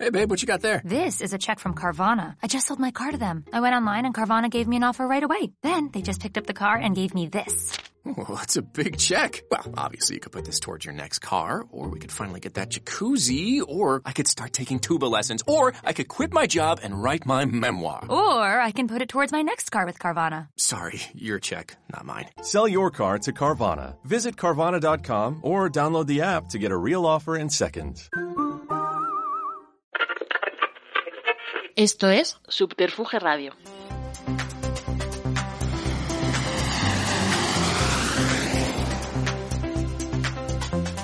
Hey, babe, what you got there? This is a check from Carvana. I just sold my car to them. I went online and Carvana gave me an offer right away. Then they just picked up the car and gave me this. Well, that's a big check. Well, obviously you could put this towards your next car, or we could finally get that jacuzzi, or I could start taking tuba lessons, or I could quit my job and write my memoir. Or I can put it towards my next car with Carvana. Sorry, your check, not mine. Sell your car to Carvana. Visit Carvana.com or download the app to get a real offer in seconds. Esto es Subterfuge Radio.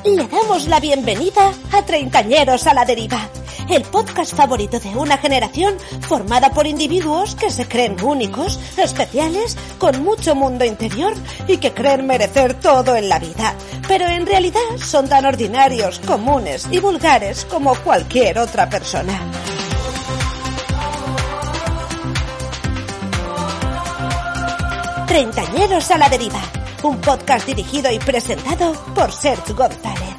Le damos la bienvenida a Treintañeros a la Deriva, el podcast favorito de una generación formada por individuos que se creen únicos, especiales, con mucho mundo interior y que creen merecer todo en la vida, pero en realidad son tan ordinarios, comunes y vulgares como cualquier otra persona. Treintañeros a la Deriva, un podcast dirigido y presentado por Sergio González.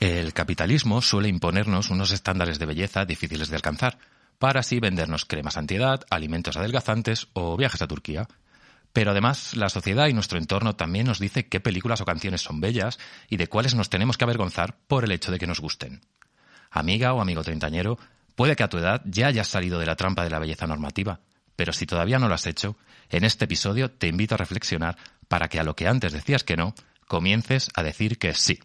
El capitalismo suele imponernos unos estándares de belleza difíciles de alcanzar, para así vendernos cremas antiedad, alimentos adelgazantes o viajes a Turquía. Pero además, la sociedad y nuestro entorno también nos dice qué películas o canciones son bellas y de cuáles nos tenemos que avergonzar por el hecho de que nos gusten. Amiga o amigo treintañero, puede que a tu edad ya hayas salido de la trampa de la belleza normativa, pero si todavía no lo has hecho, en este episodio te invito a reflexionar para que a lo que antes decías que no, comiences a decir que sí.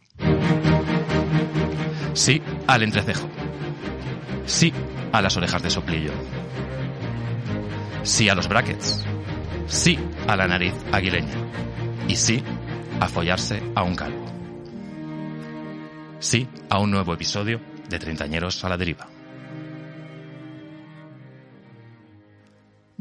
Sí al entrecejo. Sí a las orejas de soplillo. Sí a los brackets. Sí a la nariz aguileña. Y sí a follarse a un calvo. Sí a un nuevo episodio de Treintañeros a la Deriva.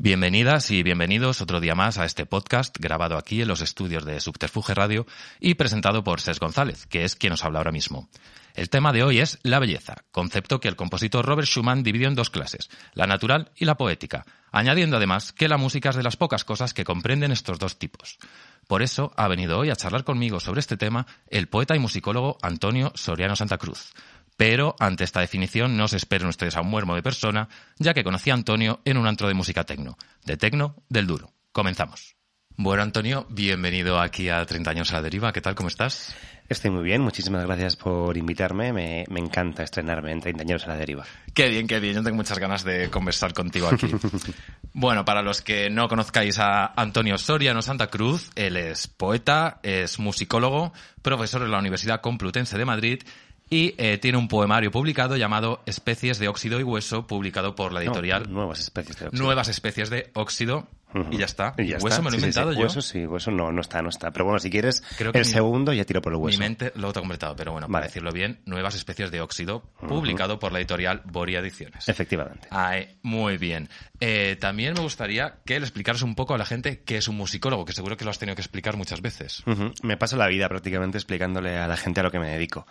Bienvenidas y bienvenidos otro día más a este podcast grabado aquí en los estudios de Subterfuge Radio y presentado por Ses González, que es quien nos habla ahora mismo. El tema de hoy es la belleza, concepto que el compositor Robert Schumann dividió en dos clases, la natural y la poética, añadiendo además que la música es de las pocas cosas que comprenden estos dos tipos. Por eso ha venido hoy a charlar conmigo sobre este tema el poeta y musicólogo Antonio Soriano Santa Cruz. Pero ante esta definición no se esperen ustedes a un muermo de persona, ya que conocí a Antonio en un antro de música tecno, de tecno del duro. Comenzamos. Bueno, Antonio, bienvenido aquí a 30 años a la deriva. ¿Qué tal? ¿Cómo estás? Estoy muy bien, muchísimas gracias por invitarme. Me, me encanta estrenarme en 30 años a la deriva. Qué bien, qué bien. Yo tengo muchas ganas de conversar contigo aquí. bueno, para los que no conozcáis a Antonio Soriano Santa Cruz, él es poeta, es musicólogo, profesor en la Universidad Complutense de Madrid y eh, tiene un poemario publicado llamado Especies de óxido y hueso, publicado por la editorial No, nuevas especies de óxido. Nuevas especies de óxido. Y ya está. Y ya hueso está. me lo he Sí, sí, inventado sí. yo. Hueso sí, hueso no, no está, no está. Pero bueno, si quieres Creo que el mi- segundo ya tiro por el Mi hueso. mente lo tengo completado, pero bueno, para Vale. decirlo bien, Nuevas especies de óxido, publicado por la editorial Boria Ediciones. Efectivamente. Ay, muy bien. Eh, también me gustaría que le explicaras un poco a la gente qué es un musicólogo, que seguro que lo has tenido que explicar muchas veces. Ujú. Me paso la vida prácticamente explicándole a la gente a lo que me dedico.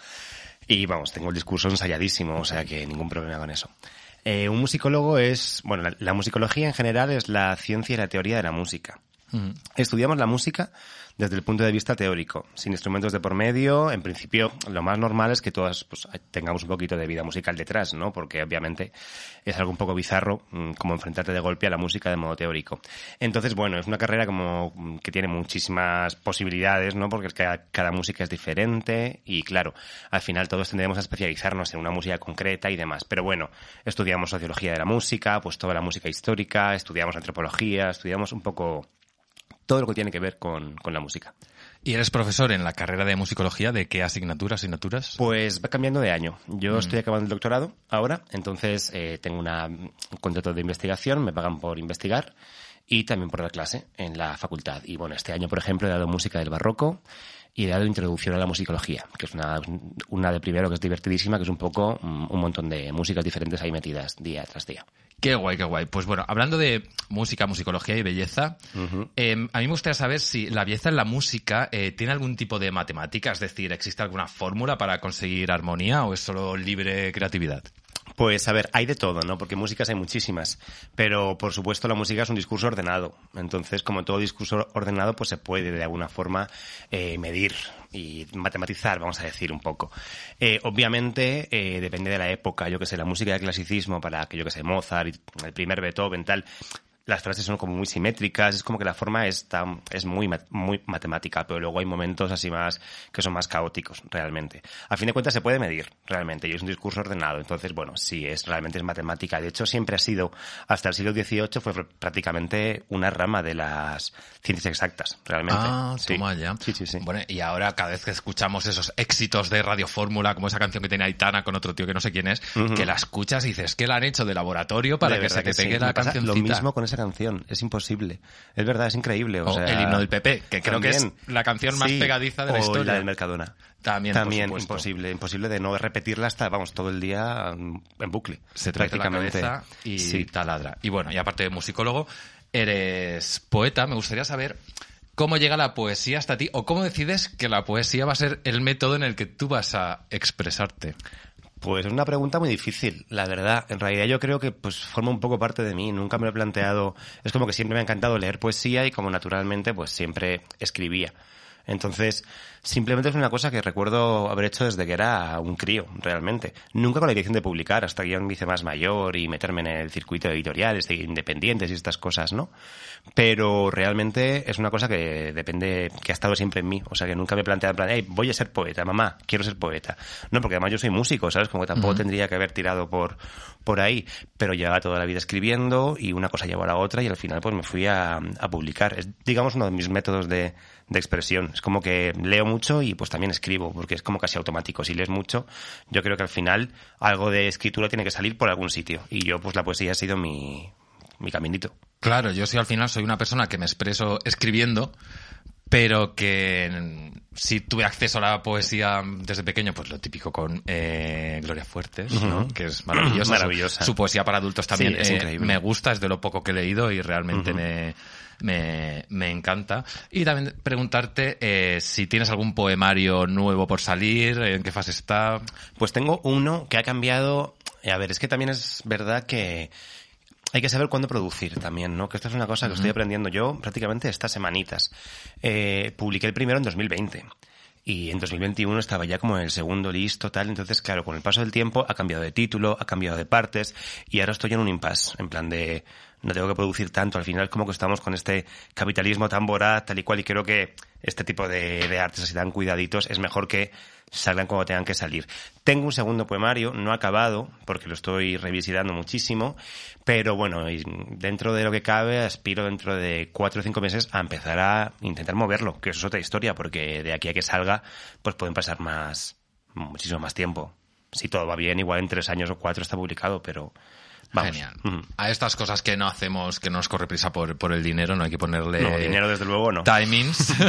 Y vamos, tengo el discurso ensayadísimo, o sea que ningún problema con eso. Eh, un musicólogo es, bueno, la, la musicología en general es la ciencia y la teoría de la música. Mm. Estudiamos la música desde el punto de vista teórico, sin instrumentos de por medio. En principio, lo más normal es que todas pues, tengamos un poquito de vida musical detrás, ¿no? Porque obviamente es algo un poco bizarro mm, como enfrentarte de golpe a la música de modo teórico. Entonces, bueno, es una carrera como mm, que tiene muchísimas posibilidades, ¿no? Porque cada, cada música es diferente y claro, al final todos tendremos a especializarnos en una música concreta y demás. Pero bueno, estudiamos sociología de la música, pues toda la música histórica, estudiamos antropología, estudiamos un poco todo lo que tiene que ver con, con la música. ¿Y eres profesor en la carrera de musicología? ¿De qué asignatura, asignaturas? Pues va cambiando de año. Yo estoy acabando el doctorado ahora, entonces eh, tengo una, un contrato de investigación, me pagan por investigar y también por dar clase en la facultad. Y bueno, este año, por ejemplo, he dado música del barroco y he dado introducción a la musicología, que es una, una de primero que es divertidísima, que es un poco mm, un montón de músicas diferentes ahí metidas día tras día. Qué guay, qué guay. Pues bueno, hablando de música, musicología y belleza, eh, a mí me gustaría saber si la belleza en la música eh, tiene algún tipo de matemática, es decir, ¿existe alguna fórmula para conseguir armonía o es solo libre creatividad? Pues a ver, hay de todo, ¿no? Porque músicas hay muchísimas, pero por supuesto la música es un discurso ordenado. Entonces, como todo discurso ordenado, pues se puede de alguna forma eh, medir y matematizar, vamos a decir un poco. Eh, obviamente eh, depende de la época, yo que sé, la música de clasicismo para que yo que sé, Mozart, el primer Beethoven, tal, las frases son como muy simétricas, es como que la forma es, es muy, muy matemática, pero luego hay momentos así más que son más caóticos, realmente. A fin de cuentas se puede medir, realmente, y es un discurso ordenado, entonces, bueno, sí, es realmente es matemática. De hecho, siempre ha sido, hasta el siglo XVIII fue prácticamente una rama de las ciencias exactas, realmente. Ah, sí. toma ya. Sí, sí, sí. Bueno, y ahora cada vez que escuchamos esos éxitos de Radio Fórmula, como esa canción que tiene Aitana con otro tío que no sé quién es, que la escuchas y dices que la han hecho de laboratorio para De que se te sí. pegue Me la canción. Lo mismo con esa canción, es imposible. Es verdad, es increíble. O, O sea, el himno del PP, que creo que es la canción más Sí, pegadiza de la o historia. la del Mercadona. También, También imposible, imposible de no repetirla hasta, vamos, todo el día mm, en bucle. se la prácticamente. cabeza y Sí. taladra. Y bueno, y aparte de musicólogo, eres poeta. Me gustaría saber cómo llega la poesía hasta ti o cómo decides que la poesía va a ser el método en el que tú vas a expresarte. Pues es una pregunta muy difícil, la verdad. En realidad yo creo que pues forma un poco parte de mí. Nunca me lo he planteado. Es como que siempre me ha encantado leer poesía y como naturalmente pues siempre escribía. Entonces, simplemente es una cosa que recuerdo haber hecho desde que era un crío, realmente. Nunca con la intención de publicar, hasta que ya me hice más mayor y meterme en el circuito de editoriales, de independientes y estas cosas, ¿no? Pero realmente es una cosa que depende, que ha estado siempre en mí. O sea, que nunca me he planteado en plan, hey, voy a ser poeta, mamá, quiero ser poeta. No, porque además yo soy músico, ¿sabes? Como que tampoco tendría que haber tirado por, por ahí. Pero llevaba toda la vida escribiendo y una cosa llevó a la otra y al final pues me fui a, a publicar. Es, digamos, uno de mis métodos de, de expresión. Es como que leo mucho y pues también escribo, porque es como casi automático. Si lees mucho, yo creo que al final algo de escritura tiene que salir por algún sitio. Y yo, pues la poesía ha sido mi, mi caminito. Claro, yo sí al final soy una persona que me expreso escribiendo, pero que mm, si tuve acceso a la poesía desde pequeño, pues lo típico con eh, Gloria Fuertes, ¿no? que es maravillosa. Maravillosa. Su, su poesía para adultos también Sí, es eh, increíble. me gusta, es de lo poco que he leído y realmente me, me, me encanta. Y también preguntarte eh, si tienes algún poemario nuevo por salir, en qué fase está. Pues tengo uno que ha cambiado. A ver, es que también es verdad que hay que saber cuándo producir también, ¿no? Que esto es una cosa que estoy aprendiendo yo prácticamente estas semanitas. Eh, publiqué el primero en 2020. Y en 2021 estaba ya como en el segundo listo, tal. Entonces, claro, con el paso del tiempo ha cambiado de título, ha cambiado de partes y ahora estoy en un impasse, en plan de no tengo que producir tanto. Al final, como que estamos con este capitalismo tan voraz, tal y cual, y creo que este tipo de, de artes así tan cuidaditos es mejor que salgan cuando tengan que salir. Tengo un segundo poemario, no acabado, porque lo estoy revisitando muchísimo, pero bueno, dentro de lo que cabe, aspiro dentro de cuatro o cinco meses a empezar a intentar moverlo, que eso es otra historia, porque de aquí a que salga, pues pueden pasar más, muchísimo más tiempo. Si todo va bien, igual en tres años o cuatro está publicado, pero vamos. Genial. A estas cosas que no hacemos, que no nos corre prisa por, por el dinero, no hay que ponerle No, dinero desde luego no. timings.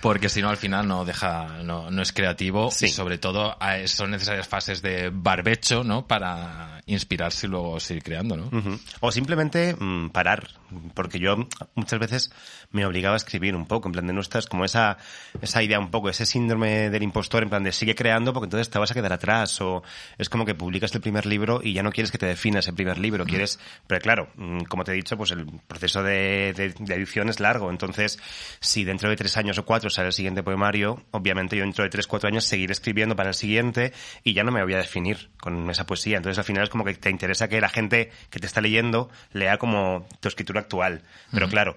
Porque si no, al final no deja, no, no es creativo Sí. y sobre todo son necesarias fases de barbecho, ¿no? Para inspirarse y luego seguir creando, ¿no? Ujú. O simplemente mm, parar, porque yo muchas veces me obligaba a escribir un poco, en plan de no estás como esa, esa idea un poco, ese síndrome del impostor, en plan de sigue creando porque entonces te vas a quedar atrás, o es como que publicas el primer libro y ya no quieres que te definas el primer libro, quieres, pero claro, mm, como te he dicho, pues el proceso de, de- de edición es largo, entonces si dentro de tres años o cuatro sale el siguiente poemario, obviamente yo dentro de tres, cuatro años seguiré escribiendo para el siguiente y ya no me voy a definir con esa poesía, entonces al final es como que te interesa que la gente que te está leyendo lea como tu escritura actual, pero claro,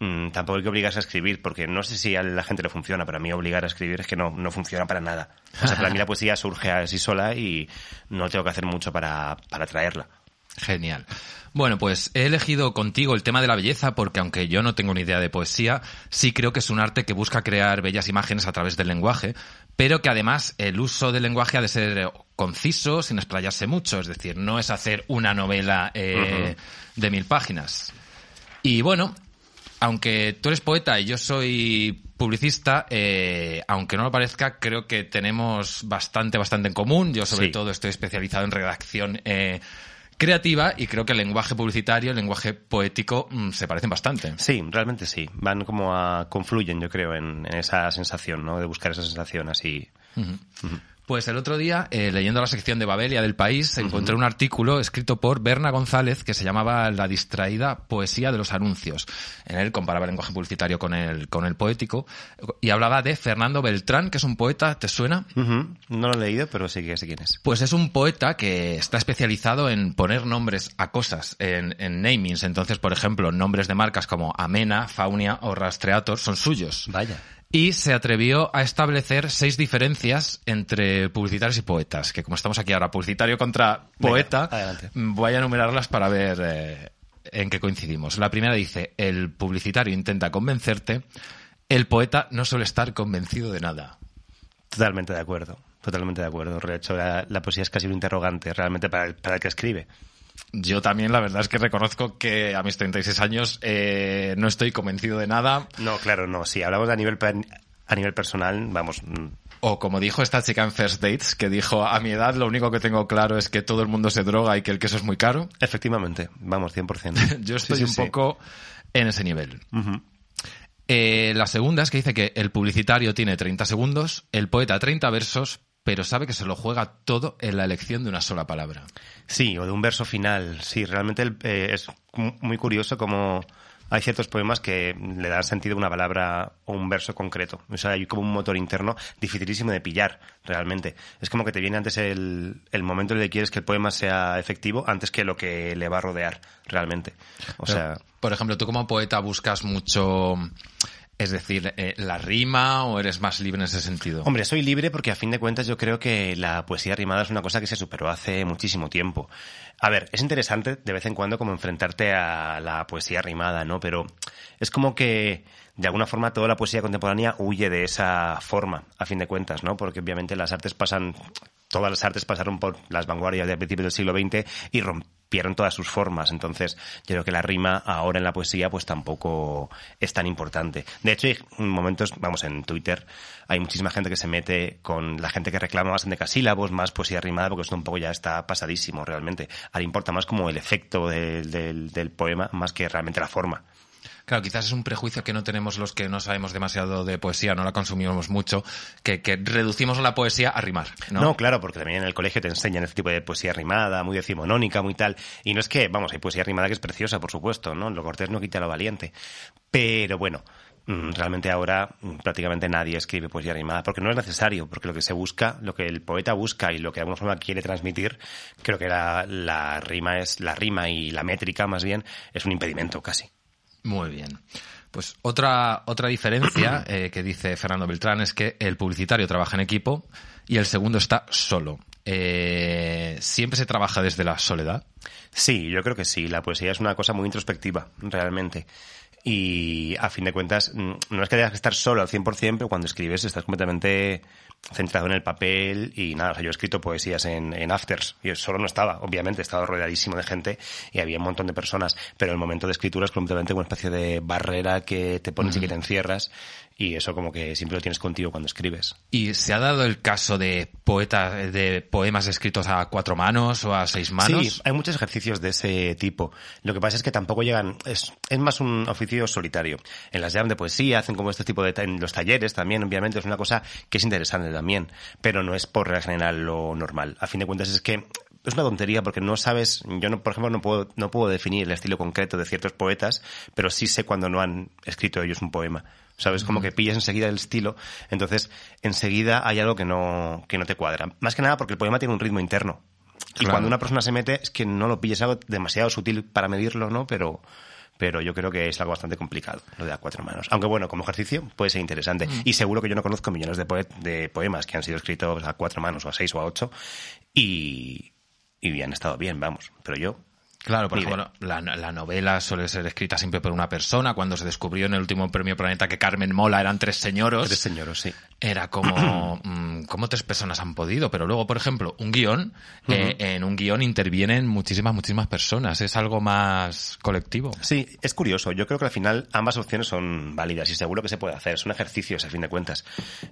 mm, tampoco hay que obligarse a escribir, porque no sé si a la gente le funciona, pero a mí obligar a escribir es que no, no funciona para nada. O sea, para mí la poesía surge así sola y no tengo que hacer mucho para, para traerla. Genial. Bueno, pues he elegido contigo el tema de la belleza porque aunque yo no tengo ni idea de poesía, sí creo que es un arte que busca crear bellas imágenes a través del lenguaje, pero que además el uso del lenguaje ha de ser eh, conciso, sin explayarse mucho, es decir, no es hacer una novela eh, de mil páginas. Y bueno, aunque tú eres poeta y yo soy publicista, eh, aunque no lo parezca, creo que tenemos bastante, bastante en común. Yo sobre Sí. todo estoy especializado en redacción eh, creativa y creo que el lenguaje publicitario, el lenguaje poético mm, se parecen bastante. Sí, realmente sí. Van como a confluyen, yo creo, en, en esa sensación, ¿no? De buscar esa sensación así Pues el otro día, eh, leyendo la sección de Babelia del País, encontré un artículo escrito por Berna González que se llamaba La distraída poesía de los anuncios. En él comparaba el lenguaje publicitario con el, con el poético y hablaba de Fernando Beltrán, que es un poeta, ¿te suena? No lo he leído, pero sí que sé quién es. Pues es un poeta que está especializado en poner nombres a cosas, en, en namings. Entonces, por ejemplo, nombres de marcas como Amena, Faunia o Rastreator son suyos. Vaya. Y se atrevió a establecer seis diferencias entre publicitarios y poetas, que como estamos aquí ahora, publicitario contra poeta, voy a enumerarlas para ver eh, en qué coincidimos. La primera dice, el publicitario intenta convencerte, el poeta no suele estar convencido de nada. Totalmente de acuerdo. Totalmente de acuerdo. De hecho, la, la poesía es casi un interrogante realmente para el, para el que escribe. Yo también la verdad es que reconozco que a mis 36 años eh, no estoy convencido de nada. No, claro, no. Si hablamos a nivel, a nivel personal, vamos, mm, O como dijo esta chica en First Dates, que dijo, a mi edad lo único que tengo claro es que todo el mundo se droga y que el queso es muy caro. efectivamente, vamos, 100%. Yo estoy Sí, sí, un sí. poco en ese nivel. Eh, la segunda es que dice que el publicitario tiene 30 segundos, el poeta 30 versos, pero sabe que se lo juega todo en la elección de una sola palabra. Sí, o de un verso final. Sí, realmente el- eh, es mu- muy curioso como hay ciertos poemas que le dan sentido a una palabra o un verso concreto. O sea, hay como un motor interno dificilísimo de pillar, realmente. Es como que te viene antes el, el momento en el que quieres que el poema sea efectivo antes que lo que le va a rodear, realmente. O Pero, sea, por ejemplo, tú como poeta buscas mucho, es decir, eh, la rima o eres más libre en ese sentido. Hombre, soy libre porque a fin de cuentas yo creo que la poesía rimada es una cosa que se superó hace muchísimo tiempo. A ver, es interesante de vez en cuando como enfrentarte a la poesía rimada, ¿no? Pero es como que de alguna forma toda la poesía contemporánea huye de esa forma, a fin de cuentas, ¿no? Porque obviamente las artes pasan, todas las artes pasaron por las vanguardias de principios del siglo XX y rompieron todas sus formas. Entonces, yo creo que la rima ahora en la poesía pues tampoco es tan importante. De hecho, hay momentos, vamos, en Twitter hay muchísima gente que se mete con la gente que reclama más endecasílabos, más poesía rimada, porque esto un poco ya está pasadísimo realmente. Ahora importa más como el efecto del, del, del poema más que realmente la forma. Claro, quizás es un prejuicio que no tenemos los que no sabemos demasiado de poesía, no la consumimos mucho, que, reducimos la poesía a rimar, ¿no? ¿no? claro, porque también en el colegio te enseñan este tipo de poesía rimada, muy decimonónica, muy tal. Y no es que, vamos, hay poesía rimada que es preciosa, por supuesto, ¿no? Lo cortés no quita lo valiente. Pero bueno, mm, realmente ahora mm, prácticamente nadie escribe poesía rimada, porque no es necesario, porque lo que se busca, lo que el poeta busca y lo que de alguna forma quiere transmitir, creo que la, la rima es, la rima y la métrica más bien, es un impedimento casi. Muy bien. Pues otra, otra diferencia eh, que dice Fernando Beltrán es que el publicitario trabaja en equipo y el segundo está solo. Eh, ¿Siempre se trabaja desde la soledad? Sí, yo creo que sí. La poesía es una cosa muy introspectiva, realmente. Y a fin de cuentas, mm, no es que tengas que estar solo al 100%, pero cuando escribes estás completamente centrado en el papel y nada, o sea, yo he escrito poesías en, en afters, yo solo no estaba, obviamente, estaba rodeadísimo de gente y había un montón de personas, pero el momento de escritura es completamente una especie de barrera que te pones y que te encierras y eso como que siempre lo tienes contigo cuando escribes. ¿Y se ha dado el caso de poetas, de poemas escritos a cuatro manos o a seis manos? Sí, hay muchos ejercicios de ese tipo. Lo que pasa es que tampoco llegan, es, es más un oficio solitario. En las jam de poesía hacen como este tipo de, en los talleres también, obviamente, es una cosa que es interesante también, pero no es por regla general lo normal. A fin de cuentas es que es una tontería porque no sabes, yo no, por ejemplo no puedo, no puedo definir el estilo concreto de ciertos poetas, pero sí sé cuando no han escrito ellos un poema. ¿Sabes? Como que pillas enseguida el estilo, entonces enseguida hay algo que no, que no te cuadra. Más que nada porque el poema tiene un ritmo interno. Y Claro. cuando una persona se mete, es que no lo pilles algo demasiado sutil para medirlo, ¿no? Pero, pero yo creo que es algo bastante complicado, lo de a cuatro manos. Aunque bueno, como ejercicio puede ser interesante. Y seguro que yo no conozco millones de, poe- de poemas que han sido escritos a cuatro manos, o a seis, o a ocho, y, y han estado bien, vamos. Pero yo, Claro, por ejemplo, la, la novela suele ser escrita siempre por una persona. Cuando se descubrió en el último premio Planeta que Carmen Mola eran tres señoros, tres señoros, sí. era como, mm, ¿cómo tres personas han podido? Pero luego, por ejemplo, un guion, eh, en un guion intervienen muchísimas, muchísimas personas. Es algo más colectivo. Sí, es curioso. Yo creo que al final ambas opciones son válidas y seguro que se puede hacer. Son ejercicios, a fin de cuentas.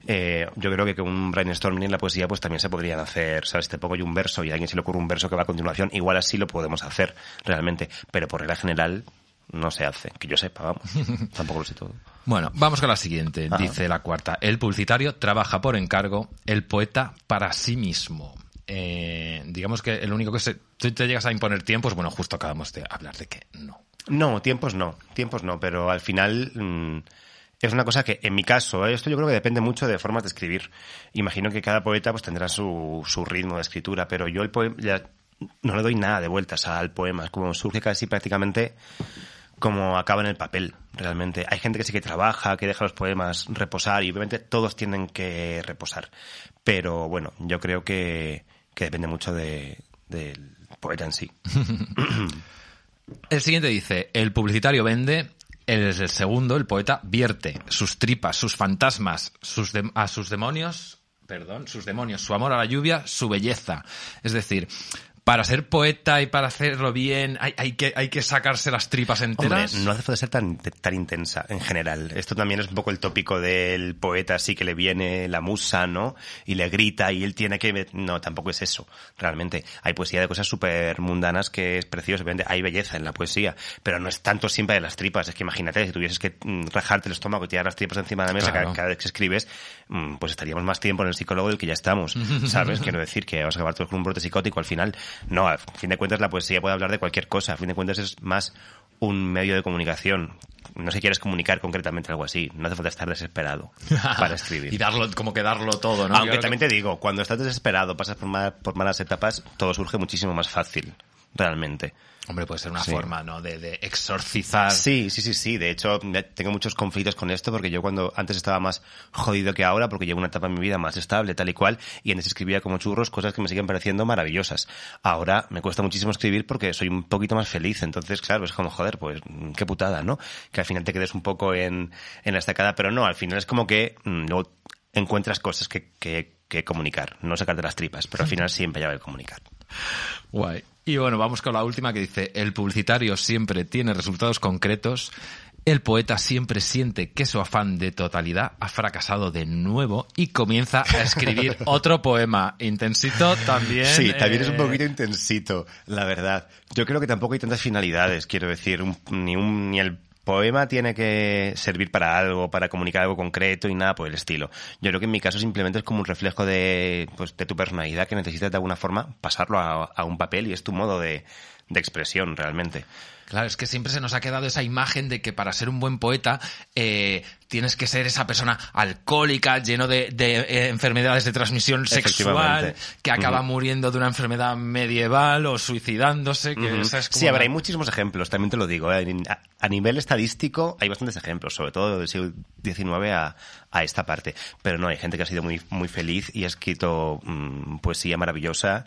Eh, yo creo que con un brainstorming en la poesía pues también se podrían hacer. ¿Sabes? Te pongo yo un verso y a alguien se le ocurre un verso que va a continuación. Igual así lo podemos hacer, realmente. Pero por regla general, no se hace. Que yo sepa, vamos. Tampoco lo sé todo. Bueno, vamos con la siguiente. Dice la cuarta. El publicitario trabaja por encargo, el poeta para sí mismo. Eh, digamos que el único que se, tú te llegas a imponer tiempos, bueno, justo acabamos de hablar de que no. No, tiempos no, tiempos no, pero al final mm, es una cosa que, en mi caso, eh, esto yo creo que depende mucho de formas de escribir. Imagino que cada poeta pues tendrá su, su ritmo de escritura, pero yo el poema no le doy nada de vueltas al poema, es como surge casi prácticamente como acaba en el papel, realmente. Hay gente que sí que trabaja, que deja los poemas reposar y obviamente todos tienen que reposar. Pero bueno, yo creo que, que depende mucho de, del poeta en sí. el siguiente dice, el publicitario vende, el, segundo, el poeta, vierte sus tripas, sus fantasmas, sus a sus demonios perdón, sus demonios, su amor a la lluvia, su belleza. Es decir, para ser poeta y para hacerlo bien hay, hay, que, hay que sacarse las tripas enteras. Hombre, no hace falta ser tan, tan intensa en general. Esto también es un poco el tópico del poeta, así que le viene la musa, ¿no? Y le grita y él tiene que... No, tampoco es eso, realmente. Hay poesía de cosas súper mundanas que es precioso. Hay belleza en la poesía, pero no es tanto siempre de las tripas. Es que imagínate, si tuvieses que mm, rajarte el estómago y tirar las tripas encima de la mesa cada, vez que escribes, mm, pues estaríamos más tiempo en el psicólogo del que ya estamos, ¿sabes? Quiero decir que vas a acabar todo con un brote psicótico al final. No, a fin de cuentas la poesía puede hablar de cualquier cosa. A fin de cuentas es más un medio de comunicación. No si quieres comunicar concretamente algo así. No hace falta estar desesperado para escribir. y darlo, como que darlo todo, ¿no? Aunque también te digo, cuando estás desesperado, pasas por, por malas etapas, todo surge muchísimo más fácil, realmente. Hombre, puede ser una forma, ¿no? De, exorcizar. Sí, sí, sí, sí. De hecho, tengo muchos conflictos con esto porque yo cuando antes estaba más jodido que ahora, porque llevo una etapa en mi vida más estable, tal y cual, y antes escribía como churros cosas que me siguen pareciendo maravillosas. Ahora me cuesta muchísimo escribir porque soy un poquito más feliz. Entonces, claro, es como, joder, pues qué putada, ¿no? Que al final te quedes un poco en, en la estacada, pero no, al final es como que mm, no encuentras cosas que, que, que comunicar, no sacarte las tripas, pero al final siempre hay que comunicar. Guay. Y bueno, vamos con la última que dice, el publicitario siempre tiene resultados concretos, el poeta siempre siente que su afán de totalidad ha fracasado de nuevo y comienza a escribir otro poema. Intensito también. Sí, también es un eh, poquito intensito, la verdad. Yo creo que tampoco hay tantas finalidades, quiero decir, ni, un, ni el poema tiene que servir para algo, para comunicar algo concreto y nada por el estilo. Yo creo que en mi caso simplemente es como un reflejo de, pues, de tu personalidad que necesitas de alguna forma pasarlo a, a un papel y es tu modo de, de expresión realmente. Claro, es que siempre se nos ha quedado esa imagen de que para ser un buen poeta eh, tienes que ser esa persona alcohólica, lleno de, eh, enfermedades de transmisión sexual, que acaba muriendo de una enfermedad medieval o suicidándose. Que Sí, habrá, hay muchísimos ejemplos, también te lo digo. ¿eh? A, nivel estadístico hay bastantes ejemplos, sobre todo del siglo XIX a, a, esta parte. Pero no, hay gente que ha sido muy, muy feliz y ha escrito mm, poesía maravillosa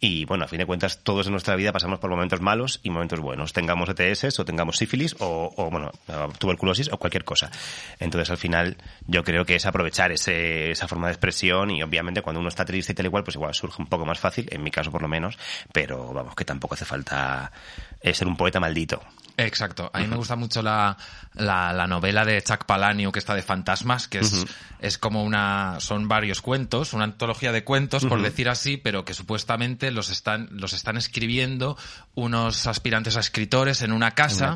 y bueno, a fin de cuentas, todos en nuestra vida pasamos por momentos malos y momentos buenos. Tengamos ETS o tengamos sífilis o, o bueno, tuberculosis o cualquier cosa. Entonces, al final, yo creo que es aprovechar ese, esa forma de expresión y obviamente cuando uno está triste y tal igual, pues igual surge un poco más fácil, en mi caso por lo menos, pero vamos, que tampoco hace falta eh, ser un poeta maldito. Exacto. A mí me gusta mucho la, la, novela de Chuck Palahniuk, que está de fantasmas, que es, es como una, son varios cuentos, una antología de cuentos, por decir así, pero que supuestamente los están, los están escribiendo unos aspirantes a escritores en una casa.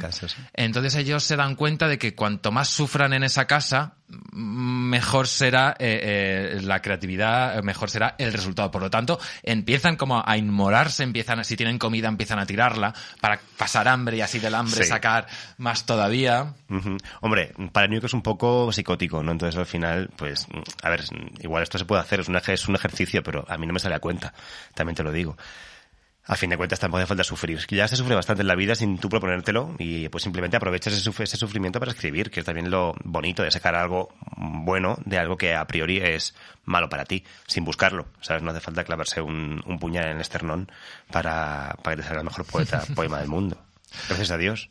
Entonces ellos se dan cuenta de que cuanto más sufran en esa casa, mejor será eh, eh, la creatividad, mejor será el resultado. Por lo tanto, empiezan como a inmolarse, empiezan, si tienen comida, empiezan a tirarla para pasar hambre y así del hambre sacar más todavía. Hombre, para que es un poco psicótico, ¿no? Entonces al final, pues, a ver, igual esto se puede hacer, es un, es un ejercicio, pero a mí no me sale a cuenta, también te lo digo a fin de cuentas tampoco hace falta sufrir. Ya se sufre bastante en la vida sin tú proponértelo y pues simplemente aprovechas ese, ese sufrimiento para escribir, que es también lo bonito de sacar algo bueno de algo que a priori es malo para ti, sin buscarlo. ¿Sabes? No hace falta clavarse un, un puñal en el esternón para, para que te salga el mejor poeta, poema del mundo. Gracias a Dios.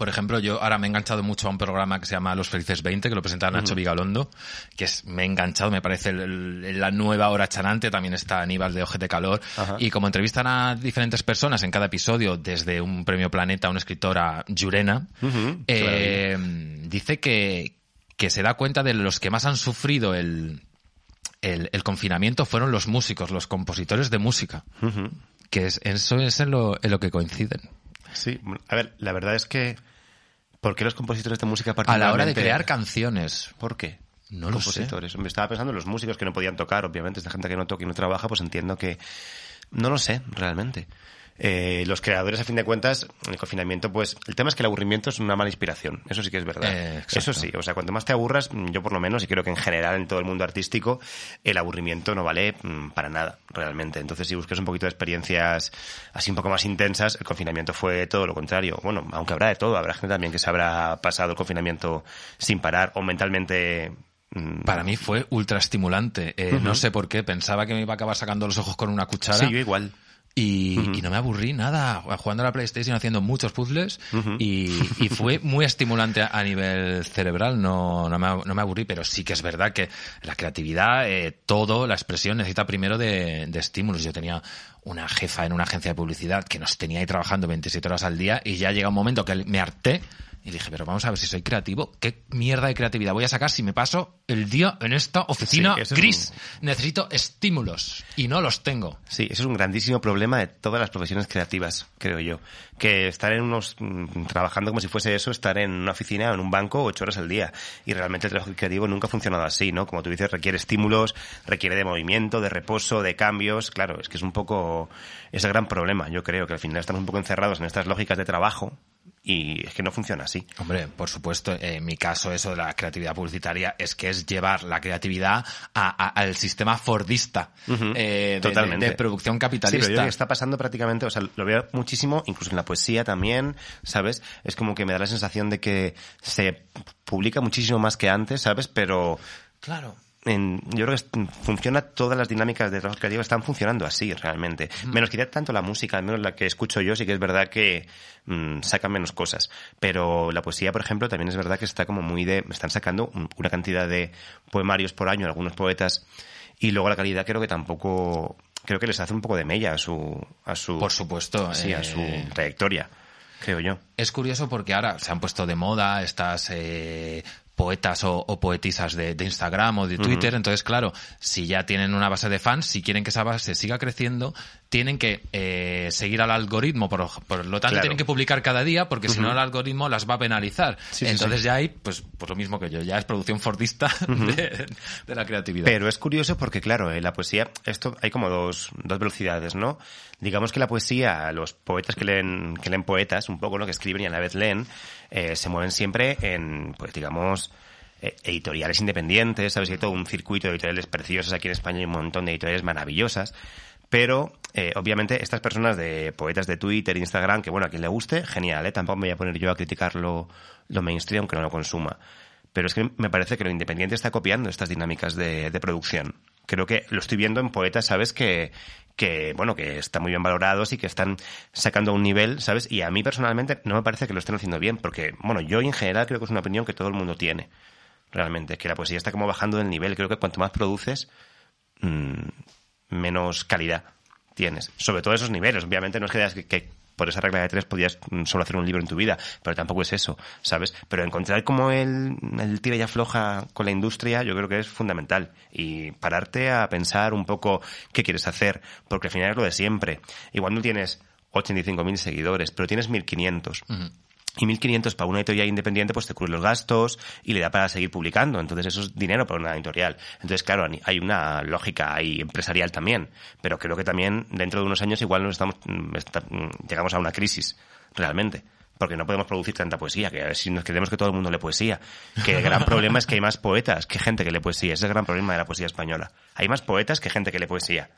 Por ejemplo, yo ahora me he enganchado mucho a un programa que se llama Los Felices 20, que lo presenta Nacho Vigalondo, que es, me he enganchado, me parece la nueva hora chanante, también está Aníbal de Ojete Calor, y como entrevistan a diferentes personas en cada episodio, desde un premio Planeta a una escritora Yurena, eh, dice que, que se da cuenta de los que más han sufrido el, el, confinamiento fueron los músicos, los compositores de música, que es, eso es en lo, en lo que coinciden. Sí, a ver, la verdad es que ¿Por qué los compositores de música A particularmente? la hora de crear canciones. ¿Por qué? No lo sé. compositores. Me estaba pensando en los músicos que no podían tocar, obviamente, esta gente que no toca y no trabaja, pues entiendo que no lo sé realmente. Eh, los creadores, a fin de cuentas, en el confinamiento, pues el tema es que el aburrimiento es una mala inspiración. Eso sí que es verdad. Eh. Eso sí, o sea, cuanto más te aburras, yo por lo menos, y creo que en general en todo el mundo artístico, el aburrimiento no vale mm, para nada, realmente. Entonces, si buscas un poquito de experiencias así un poco más intensas, el confinamiento fue todo lo contrario. Bueno, aunque habrá de todo, habrá gente también que se habrá pasado el confinamiento sin parar o mentalmente mm, Para mí fue ultra estimulante. Eh, No sé por qué, pensaba que me iba a acabar sacando los ojos con una cuchara. Sí, yo igual. Y, y no me aburrí nada jugando a la PlayStation haciendo muchos puzzles y, y fue muy estimulante a nivel cerebral, no, no, me, no me aburrí, pero sí que es verdad que la creatividad, eh, todo, la expresión necesita primero de, de estímulos. Yo tenía una jefa en una agencia de publicidad que nos tenía ahí trabajando 27 horas al día y ya llega un momento que me harté y dije, pero vamos a ver si soy creativo. ¿Qué mierda de creatividad voy a sacar si me paso el día en esta oficina Sí, gris? Necesito estímulos y no los tengo. Sí, eso es un grandísimo problema de todas las profesiones creativas, creo yo. Que estar en unos, mm, trabajando como si fuese eso, estar en una oficina o en un banco ocho horas al día. Y realmente el trabajo creativo nunca ha funcionado así, ¿no? Como tú dices, requiere estímulos, requiere de movimiento, de reposo, de cambios. Claro, es que es un poco, es el gran problema. Yo creo que al final estamos un poco encerrados en estas lógicas de trabajo y es que no funciona así. Hombre, por supuesto, en mi caso eso de la creatividad publicitaria es que es llevar la creatividad a- a- al sistema fordista eh, de- Totalmente. de, de producción Sí, capitalista. pero yo creo que está pasando prácticamente, o sea, lo veo muchísimo, incluso en la poesía también, ¿sabes? Es como que me da la sensación de que se publica muchísimo más que antes, ¿sabes? Pero Claro. En- yo creo que funciona, todas las dinámicas de trabajo creativo están funcionando así, realmente. Menos quizá tanto la música, al menos la que escucho yo, sí que es verdad que mm, sacan menos cosas. Pero la poesía, por ejemplo, también es verdad que está como muy de, están sacando un- una cantidad de poemarios por año, algunos poetas, y luego la calidad creo que tampoco, creo que les hace un poco de mella a su, a su, Por supuesto. sí, a eh, su trayectoria, creo yo. Es curioso porque ahora se han puesto de moda estas eh, poetas o, o poetisas de, de Instagram o de Twitter. Entonces, claro, si ya tienen una base de fans, si quieren que esa base siga creciendo, tienen que eh, seguir al algoritmo. Por, por lo tanto, Claro. tienen que publicar cada día porque si no el algoritmo las va a penalizar. Sí, Entonces sí. ya hay, pues, pues lo mismo que yo, ya es producción fordista de, de la creatividad. Pero es curioso porque, claro, en la poesía, esto hay como dos, dos velocidades, ¿no? Digamos que la poesía, los poetas que leen, que leen poetas, un poco, ¿no? Que escriben y a la vez leen, eh, se mueven siempre en, pues digamos, eh, editoriales independientes, ¿sabes? Hay todo un circuito de editoriales preciosas aquí en España, hay un montón de editoriales maravillosas. Pero, eh, obviamente, estas personas de poetas de Twitter, Instagram, que bueno, a quien le guste, genial, ¿eh? Tampoco me voy a poner yo a criticar lo, lo mainstream, aunque no lo consuma. Pero es que me parece que lo independiente está copiando estas dinámicas de, de producción. Creo que lo estoy viendo en poetas, ¿sabes? Que, que, bueno, que están muy bien valorados y que están sacando un nivel, ¿sabes? Y a mí personalmente no me parece que lo estén haciendo bien, porque, bueno, yo en general creo que es una opinión que todo el mundo tiene. Realmente, que la poesía está como bajando del nivel. Creo que cuanto más produces, mm, menos calidad tienes. Sobre todo esos niveles. Obviamente no es que, que, por esa regla de tres podías solo hacer un libro en tu vida, pero tampoco es eso, ¿sabes? Pero encontrar como el, el tira y afloja con la industria yo creo que es fundamental. Y pararte a pensar un poco qué quieres hacer, porque al final es lo de siempre. Igual no tienes 85.000 seguidores, pero tienes 1.500. Y 1.500 para una editorial independiente pues te cubre los gastos y le da para seguir publicando. Entonces eso es dinero para una editorial. Entonces, claro, hay una lógica ahí empresarial también. Pero creo que también dentro de unos años igual nos estamos, mm, mm, llegamos a una crisis, realmente. Porque no podemos producir tanta poesía, que si nos queremos que todo el mundo lee poesía. Que el gran problema es que hay más poetas que gente que lee poesía. Ese es el gran problema de la poesía española. Hay más poetas que gente que lee poesía.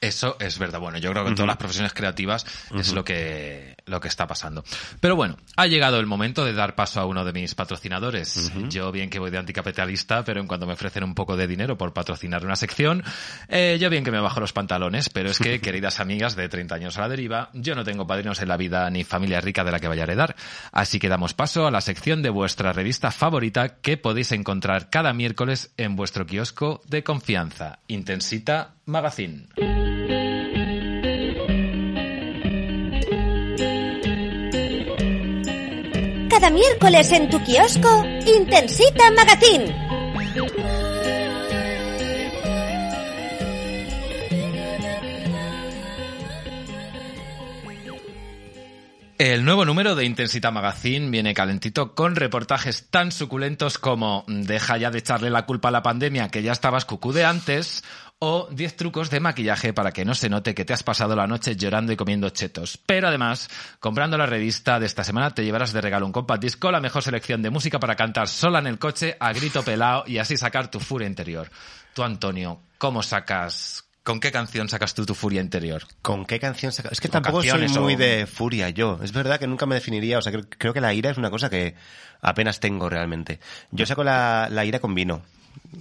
Eso es verdad. Bueno, yo creo que en todas las profesiones creativas es lo que, lo que está pasando. Pero bueno, ha llegado el momento de dar paso a uno de mis patrocinadores. Yo bien que voy de anticapitalista, pero en cuanto me ofrecen un poco de dinero por patrocinar una sección, eh, yo bien que me bajo los pantalones, pero es que, queridas amigas de 30 años a la deriva, yo no tengo padrinos en la vida ni familia rica de la que vaya a heredar. Así que damos paso a la sección de vuestra revista favorita que podéis encontrar cada miércoles en vuestro kiosco de confianza. Intensita Magazine. Miércoles en tu kiosco, Intensita Magazine. El El nuevo número de Intensita Magazine viene calentito con reportajes tan suculentos como Deja ya de echarle la culpa a la pandemia que ya estabas cucú de antes o 10 trucos de maquillaje para que no se note que te has pasado la noche llorando y comiendo chetos. Pero además, comprando la revista de esta semana te llevarás de regalo un compact disco, la mejor selección de música para cantar sola en el coche a grito pelado y así sacar tu furia interior. Tú, Antonio, ¿cómo sacas ¿Con qué canción sacas tú tu furia interior? ¿Con qué canción sacas? Es que tampoco soy muy de furia yo. Es verdad que nunca me definiría. O sea, creo, que la ira es una cosa que apenas tengo realmente. Yo saco la, la ira con vino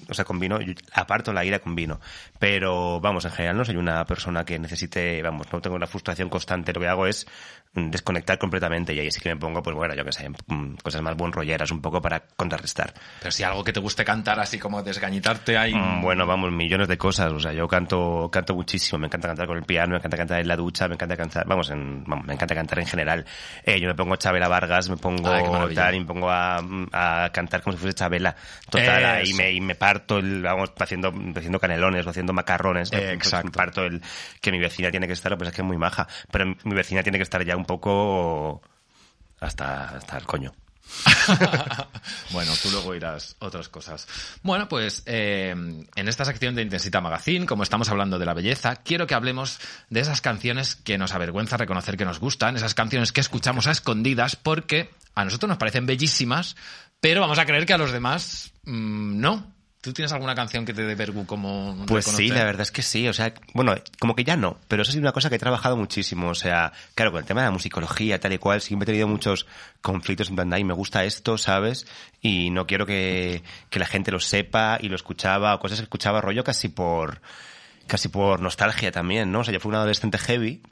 o sea, con vino, aparto la ira con vino. Pero, vamos, en general no soy una persona que necesite, vamos, no tengo una frustración constante. Lo que hago es desconectar completamente y ahí sí que me pongo, pues bueno, yo que sé, mm, cosas más buen rolleras un poco para contrarrestar. Pero si algo que te guste cantar así como desgañitarte ahí. Mm, bueno, vamos, millones de cosas. O sea, yo canto, canto muchísimo. Me encanta cantar con el piano, me encanta cantar en la ducha, me encanta cantar, vamos, en, me encanta cantar en general. Eh, yo me pongo Chabela Vargas, me pongo tal, y me pongo a, a, cantar como si fuese Chabela. Total, ahí me, y me parto el, vamos, haciendo, haciendo canelones o haciendo macarrones. Eh, exacto. parto el que mi vecina tiene que estar, pues es que es muy maja. Pero mi vecina tiene que estar ya un poco hasta, hasta el coño. bueno, tú luego irás otras cosas. Bueno, pues eh, en esta sección de Intensita Magazine, como estamos hablando de la belleza, quiero que hablemos de esas canciones que nos avergüenza reconocer que nos gustan, esas canciones que escuchamos a escondidas porque a nosotros nos parecen bellísimas, pero vamos a creer que a los demás mmm, no. ¿Tú tienes alguna canción que te dé vergu como Pues sí, la verdad es que sí. O sea, bueno, como que ya no, pero eso ha sido una cosa que he trabajado muchísimo. O sea, claro, con el tema de la musicología, tal y cual, siempre he tenido muchos conflictos en plan, ay, me gusta esto, ¿sabes? Y no quiero que, que la gente lo sepa y lo escuchaba, o cosas que escuchaba rollo casi por casi por nostalgia también, ¿no? O sea, yo fui un adolescente heavy,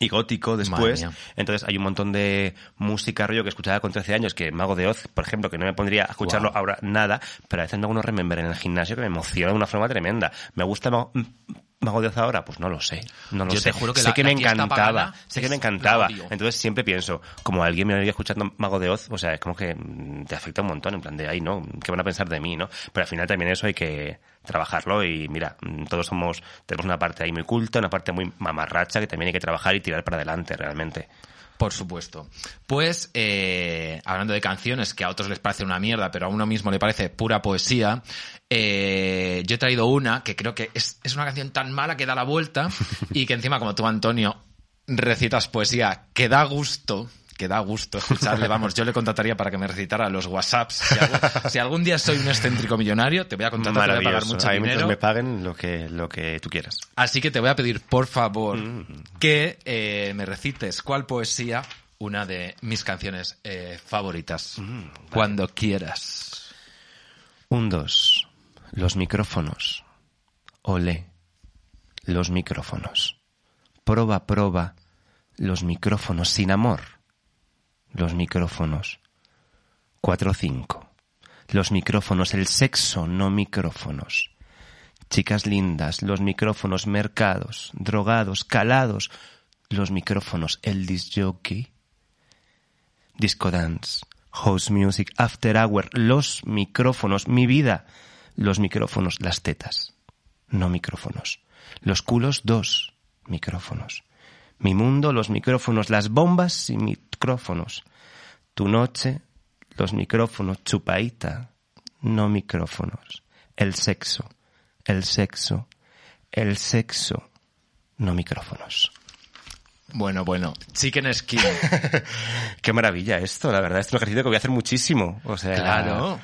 y gótico después. Entonces hay un montón de música rollo que escuchaba con 13 años, que Mago de Oz, por ejemplo, que no me pondría a escucharlo ahora nada, pero a veces me hago unos remember en el gimnasio que me emociona de una forma tremenda. Me gusta Mago de Oz ahora? Pues no lo sé. No lo Yo sé. Te juro que sé la, que la me encantaba. Sé que me encantaba. Entonces siempre pienso, como alguien me oiga escuchando Mago de Oz, o sea, es como que mm, te afecta un montón, en plan de, ay, ¿no? ¿Qué van a pensar de mí, no? Pero al final también eso hay que trabajarlo y mira, todos somos, tenemos una parte ahí muy culta, una parte muy mamarracha que también hay que trabajar y tirar para adelante realmente. Por supuesto. Pues, eh, hablando de canciones que a otros les parece una mierda, pero a uno mismo le parece pura poesía, eh, yo he traído una que creo que es, es una canción tan mala que da la vuelta y que encima, como tú, Antonio, recitas poesía que da gusto, que da gusto escucharle. Vamos, yo le contrataría para que me recitara los WhatsApps. Si, algún, si algún día soy un excéntrico millonario, te voy a contratar, te voy a pagar mucho mientras dinero. me paguen lo que, lo que tú quieras. Así que te voy a pedir, por favor, Mm. que eh, me recites cuál poesía, una de mis canciones eh, favoritas. Mm, Cuando quieras. Un, dos. Los micrófonos. Olé. Los micrófonos. Proba, proba. Los micrófonos sin amor. Los micrófonos. Cuatro, cinco. Los micrófonos, el sexo, no micrófonos. Chicas lindas, los micrófonos, mercados, drogados, calados. Los micrófonos, el disc jockey. Disco dance, house music, after hour, los micrófonos, mi vida, los micrófonos, las tetas, no micrófonos, los culos, dos micrófonos, mi mundo, los micrófonos, las bombas y micrófonos, tu noche, los micrófonos, chupaita, no micrófonos, el sexo, el sexo, el sexo, no micrófonos. Bueno, bueno, Chicken Skin. Qué maravilla esto, la verdad, es un ejercicio que voy a hacer muchísimo. O sea, claro.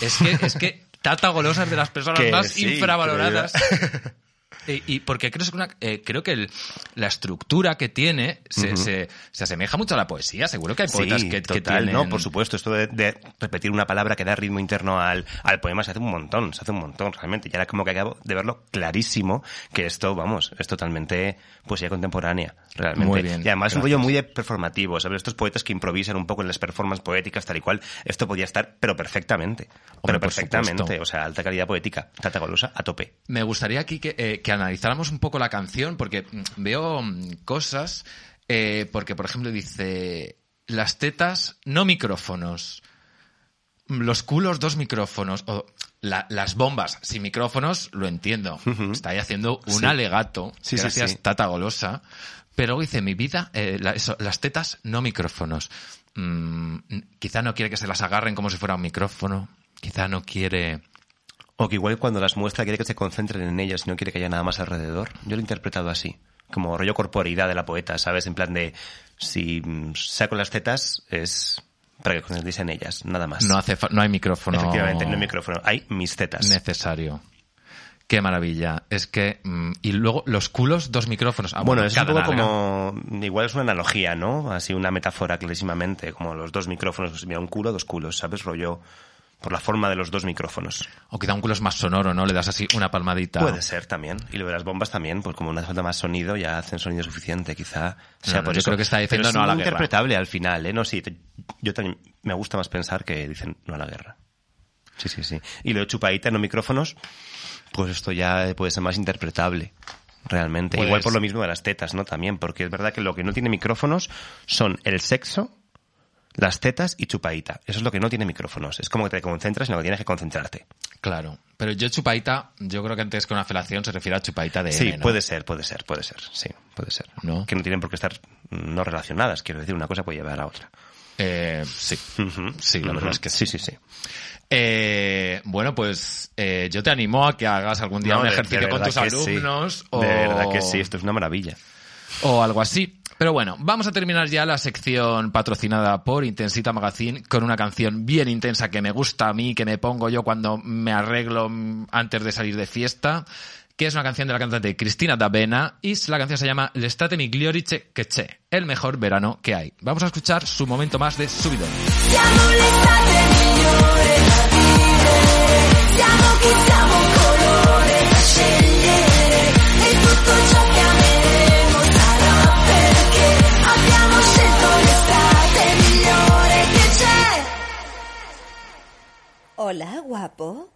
Es que, es que Tata Golosa es de las personas Que más sí, infravaloradas. Y, y porque creo, que una- eh, creo que el- la estructura que tiene se, se, se asemeja mucho a la poesía. Seguro que hay poetas Sí, que, que total, tienen... no, por supuesto. Esto de, de repetir una palabra que da ritmo interno al, al poema se hace un montón, se hace un montón, realmente. Y ahora como que acabo de verlo clarísimo que esto, vamos, es totalmente poesía contemporánea, realmente. Muy bien, y además es un gracias. rollo muy de performativo, ¿sabes? Estos poetas que improvisan un poco en las performances poéticas, tal y cual. Esto podía estar, pero perfectamente. Hombre, pero perfectamente. O sea, alta calidad poética. Tata Golosa a tope. Me gustaría aquí que, eh, que analizáramos un poco la canción, porque mm, veo mm, cosas, eh, porque por ejemplo dice, las tetas, no micrófonos, Mm, los culos, dos micrófonos, o la- las bombas sin micrófonos, lo entiendo. Está ahí haciendo un Sí. alegato. Sí, gracias, sí. Tata Golosa. Pero luego dice, mi vida, eh, la- eso, las tetas, no micrófonos. Mm, quizá no quiere que se las agarren como si fuera un micrófono. Quizá no quiere... O que igual cuando las muestra quiere que se concentren en ellas y no quiere que haya nada más alrededor. Yo lo he interpretado así. Como rollo corporeidad de la poeta, ¿sabes? En plan de, si saco las tetas es para que concentréis en ellas, nada más. No, hace no hay micrófono. Efectivamente, no hay micrófono. Hay mis tetas. necesario. Qué maravilla. Es que... mm, y luego los culos, dos micrófonos. Ah, bueno, es un poco como... Igual es una analogía, ¿no? Así una metáfora clarísimamente. Como los dos micrófonos. Mira, un culo, dos culos, ¿sabes? Rollo por la forma de los dos micrófonos. O quizá un culo es más sonoro, ¿no? Le das así una palmadita. Puede ser también. Y lo de las bombas también, pues como no hace falta más sonido, ya hacen sonido suficiente, quizá. sea No, no, por yo eso. creo que está Pero diciendo es no a la muy guerra. interpretable al final, ¿eh? No, sí. te- Yo también me gusta más pensar que dicen no a la guerra. Sí, sí, sí. Y lo de chupadita, no micrófonos, pues esto ya puede ser más interpretable. Realmente. Pues- Igual por lo mismo de las tetas, ¿no? También, porque es verdad que lo que no tiene micrófonos son el sexo, las tetas y chupadita. Eso es lo que no tiene micrófonos. Es como que te concentras en lo que tienes que concentrarte. Claro. Pero yo chupaita, yo creo que antes que una felación se refiere a chupaita de Sí, M, ¿no? puede ser, puede ser, puede ser. Sí, puede ser. ¿No? Que no tienen por qué estar mm, no relacionadas. Quiero decir, una cosa puede llevar a otra. Eh, sí. Sí, la verdad es que sí. Sí, sí, sí. Eh, bueno, pues eh, yo te animo a que hagas algún día No, un de- de ejercicio con tus sí. alumnos o, De verdad que sí, esto es una maravilla. o algo así. Pero bueno, vamos a terminar ya la sección patrocinada por Intensita Magazine con una canción bien intensa que me gusta a mí, que me pongo yo cuando me arreglo antes de salir de fiesta, que es una canción de la cantante Cristina D'Avena y la canción se llama L'estate migliorice che c'è, el mejor verano que hay. Vamos a escuchar su momento más de subidón. Siamo colore scegliere e tutto ciò Hola, guapo.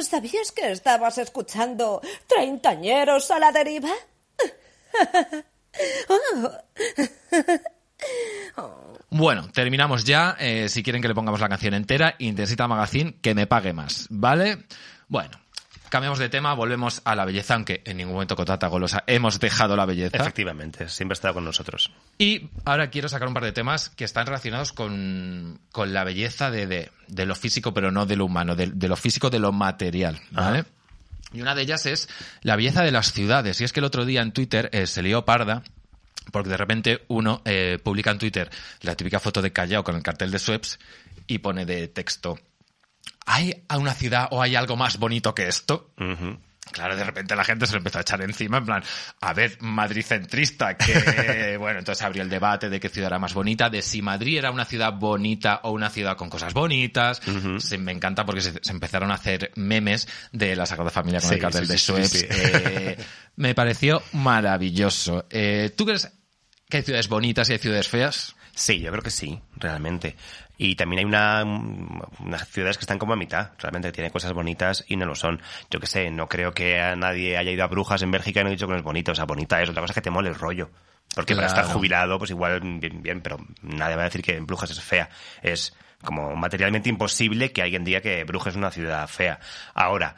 ¿Sabías que estabas escuchando Treintañeros a la deriva? Bueno, terminamos ya. Eh, si quieren que le pongamos la canción entera, Intensita Magazine, que me pague más, ¿vale? Bueno, cambiamos de tema, volvemos a la belleza, aunque en ningún momento con Tata Golosa hemos dejado la belleza. Efectivamente, siempre ha estado con nosotros. Y ahora quiero sacar un par de temas que están relacionados con, con la belleza de, de, de lo físico, pero no de lo humano, de, de lo físico, de lo material, ¿vale? Y una de ellas es la belleza de las ciudades. Y es que el otro día en Twitter eh, se lió parda porque de repente uno eh, publica en Twitter la típica foto de Callao con el cartel de Sueps y pone de texto ¿Hay una ciudad o hay algo más bonito que esto? Claro, de repente la gente se lo empezó a echar encima, en plan, a ver, Madrid centrista, que, bueno, entonces abrió el debate de qué ciudad era más bonita, de si Madrid era una ciudad bonita o una ciudad con cosas bonitas. Me encanta porque se, se empezaron a hacer memes de la Sagrada Familia con Sí, el cartel sí, de Suez. Eh, me pareció maravilloso. Eh, ¿Tú crees que hay ciudades bonitas y hay ciudades feas? Sí, yo creo que sí, realmente. Y también hay una, unas ciudades que están como a mitad, realmente que tienen cosas bonitas y no lo son. Yo qué sé, no creo que a nadie haya ido a Brujas en Bélgica y no haya dicho que no es bonito. O sea, bonita es otra cosa que te mole el rollo. Porque para estar jubilado, pues igual bien, bien, pero nadie va a decir que en Brujas es fea. Es como materialmente imposible que alguien diga que Brujas es una ciudad fea. Ahora,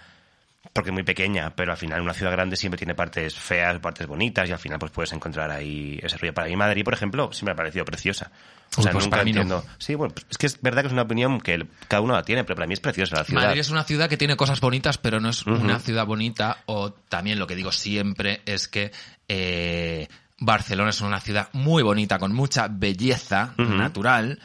porque es muy pequeña, pero al final una ciudad grande siempre tiene partes feas, partes bonitas y al final pues puedes encontrar ahí ese rollo. Para mí Madrid, por ejemplo, siempre me ha parecido preciosa. O Uy, sea, pues nunca para mí no. entiendo. Sí, bueno, es que es verdad que es una opinión que cada uno la tiene, pero para mí es preciosa la ciudad. Madrid es una ciudad que tiene cosas bonitas, pero no es una ciudad bonita. O también lo que digo siempre es que eh, Barcelona es una ciudad muy bonita, con mucha belleza natural.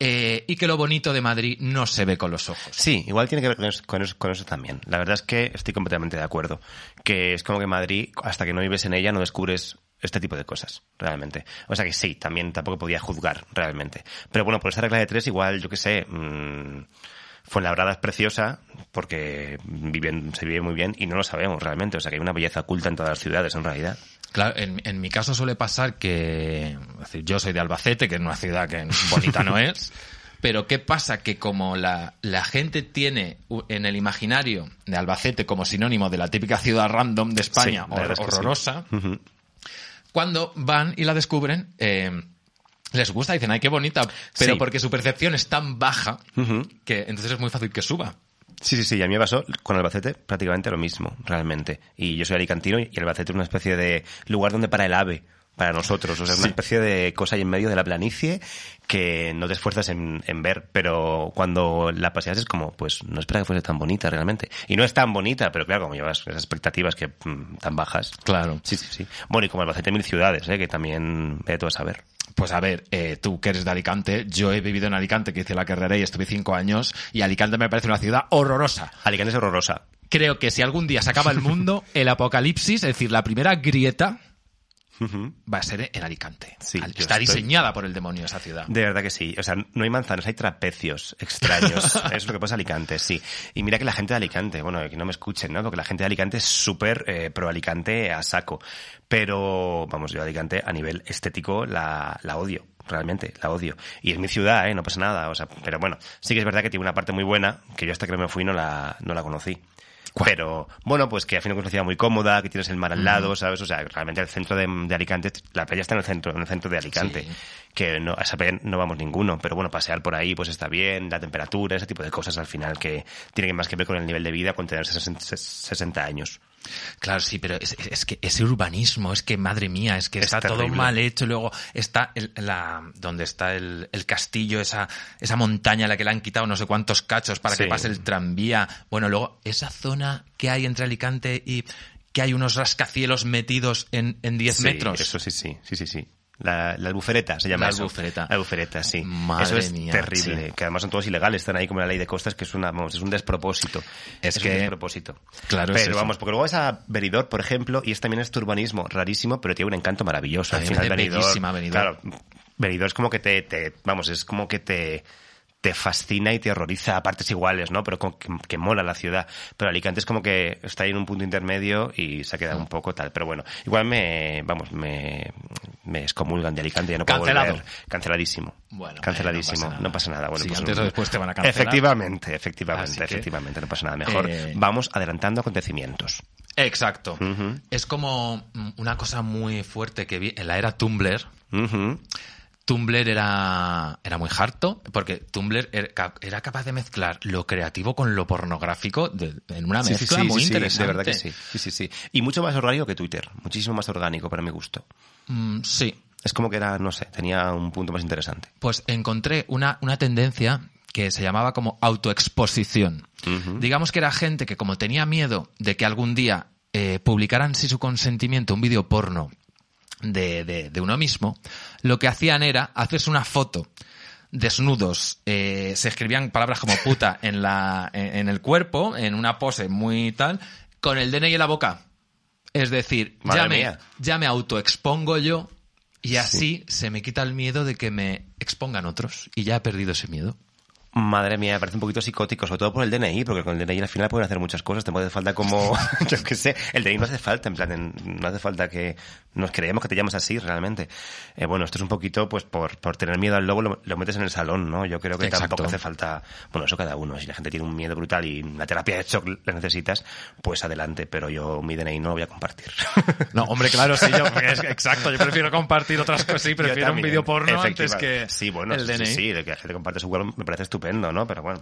Eh, y que lo bonito de Madrid no se ve con los ojos. Sí, igual tiene que ver con eso, con eso- también. La verdad es que estoy completamente de acuerdo. Que es como que Madrid, hasta que no vives en ella, no descubres este tipo de cosas, realmente. O sea que sí, también tampoco podía juzgar, realmente. Pero bueno, por esa regla de tres, igual, yo qué sé, mmm, Fuenlabrada es preciosa porque viven, se vive muy bien y no lo sabemos realmente. O sea que hay una belleza oculta en todas las ciudades, en realidad. Claro, en, en mi caso suele pasar que, es decir, yo soy de Albacete, que es una ciudad que bonita no es, pero ¿qué pasa? Que como la, la gente tiene en el imaginario de Albacete como sinónimo de la típica ciudad random de España, Sí, horrorosa, cuando van y la descubren, eh, les gusta, dicen, ay, qué bonita, pero Sí. porque su percepción es tan baja que entonces es muy fácil que suba. Sí, sí, sí, a mí me pasó con Albacete prácticamente lo mismo, realmente. Y yo soy alicantino y Albacete es una especie de lugar donde para el ave para nosotros. O sea, es una especie de cosa ahí en medio de la planicie que no te esfuerzas en, en ver, pero cuando la paseas es como, pues no esperaba que fuese tan bonita realmente. Y no es tan bonita, pero claro, como llevas esas expectativas que mm, tan bajas. Claro. Sí, sí, sí. Bueno, y como Albacete mil ciudades, ¿eh? que también ve todo a saber. Pues a ver, eh, tú que eres de Alicante, yo he vivido en Alicante, que hice la carrera y estuve cinco años, y Alicante me parece una ciudad horrorosa. Alicante es horrorosa. Creo que si algún día se acaba el mundo, el apocalipsis, es decir, la primera grieta, Va a ser en Alicante. Sí, Está estoy- diseñada por el demonio esa ciudad. De verdad que sí. O sea, no hay manzanas, hay trapecios extraños. Es lo que pasa en Alicante, sí. Y mira que la gente de Alicante, bueno, que no me escuchen, ¿no? Porque la gente de Alicante es súper eh, pro Alicante a saco. Pero, vamos, yo Alicante a nivel estético la, la odio. Realmente, la odio. Y es mi ciudad, ¿eh? No pasa nada. O sea, pero bueno, sí que es verdad que tiene una parte muy buena que yo hasta que no me fui no la, no la conocí. Pero, bueno, pues que al final es una ciudad muy cómoda, que tienes el mar al lado, ¿sabes? O sea, realmente el centro de, de Alicante, la playa está en el centro, en el centro de Alicante. Sí. Que no, a esa playa no vamos ninguno, pero bueno, pasear por ahí pues está bien, la temperatura, ese tipo de cosas al final que tienen más que ver con el nivel de vida con tener 60 60 años. Claro, sí, pero es, es que ese urbanismo, es que madre mía, es que Es está todo mal hecho. Luego está el, la, donde está el, el castillo, esa, esa montaña a la que le han quitado no sé cuántos cachos para Sí. que pase el tranvía. Bueno, luego esa zona que hay entre Alicante y que hay unos rascacielos metidos en, en 10 Sí, metros. Eso sí, sí, sí, sí, sí. La, la albufereta se llama La eso. albufereta. La albufereta, sí. Madre eso es mía, terrible. sí. Que además son todos ilegales, están ahí como la ley de costas, que es una, vamos, es un despropósito. Es un que- despropósito. Claro, es Pero vamos, porque luego vas a Benidorm, por ejemplo, y es también este urbanismo rarísimo, pero tiene un encanto maravilloso. Al final Benidorm, Benidorm. Claro, Benidorm es como que te, te, vamos, es como que te, te fascina y te horroriza a partes iguales, ¿no? Pero como que, que mola la ciudad. Pero Alicante es como que está ahí en un punto intermedio y se ha quedado un poco tal. Pero bueno, igual me, vamos, me, me excomulgan de Alicante, ya no puedo Cancelado. volver. Canceladísimo. Bueno, Canceladísimo. eh, no pasa nada. Bueno, Sí, pues, antes o después te van a cancelar. Efectivamente, efectivamente, que, efectivamente, no pasa nada. Mejor eh, vamos adelantando acontecimientos. Exacto. Es como una cosa muy fuerte que vi en la era Tumblr. Ujú. Tumblr era, era muy harto, porque Tumblr era, cap- era capaz de mezclar lo creativo con lo pornográfico de- en una Sí, sí, mezcla sí, muy interesante. de verdad que sí. Sí, sí. Y mucho más orgánico que Twitter. Muchísimo más orgánico para mi gusto. Mm, sí. Es como que era, no sé, tenía un punto más interesante. Pues encontré una, una tendencia que se llamaba como autoexposición. Digamos que era gente que como tenía miedo de que algún día eh, publicaran sin su consentimiento un vídeo porno de, de- de uno mismo, lo que hacían era hacerse una foto desnudos, eh, se escribían palabras como puta en, la, en, en el cuerpo, en una pose muy tal, con el DNI en la boca. Es decir, Madre ya me, ya me autoexpongo yo y así se me quita el miedo de que me expongan otros y ya he perdido ese miedo. Madre mía, me parece un poquito psicótico, sobre todo por el DNI, porque con el DNI al final pueden hacer muchas cosas, te puede falta como, yo qué sé, el DNI no hace falta, en plan, no hace falta que nos creemos que te llamas así realmente. Eh, bueno, esto es un poquito, pues por, por tener miedo al lobo lo, lo metes en el salón, ¿no? Yo creo que Exacto. tampoco hace falta, bueno, eso cada uno, si la gente tiene un miedo brutal y la terapia de shock la necesitas, pues adelante, pero yo mi DNI no lo voy a compartir. No, hombre, claro, sí, yo, es- exacto, yo prefiero compartir otras cosas, sí, prefiero un vídeo porno antes que Sí, bueno, el sí, DNI. sí, de que la gente comparte su me parece estupendo, ¿no? Pero bueno.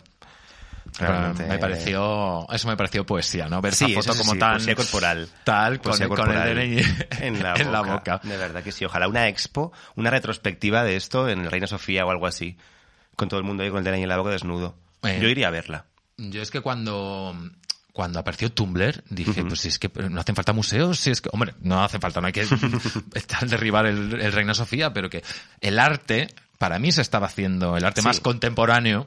Pero realmente- Me pareció, eso me pareció poesía, ¿no? Ver Sí, esa eso foto sí, como sí, tan poesía corporal. tal con, el DNI en la, en la boca. De verdad que sí. Ojalá una expo, una retrospectiva de esto en el Reina Sofía o algo así. Con todo el mundo ahí con el DNI en la boca desnudo. Eh. Yo iría a verla. Yo es que cuando cuando apareció Tumblr dije, pues si es que no hacen falta museos, si es que, hombre, no hace falta, no hay que estar derribar el, el Reina Sofía, pero que el arte, para mí se estaba haciendo, el arte Sí. más contemporáneo,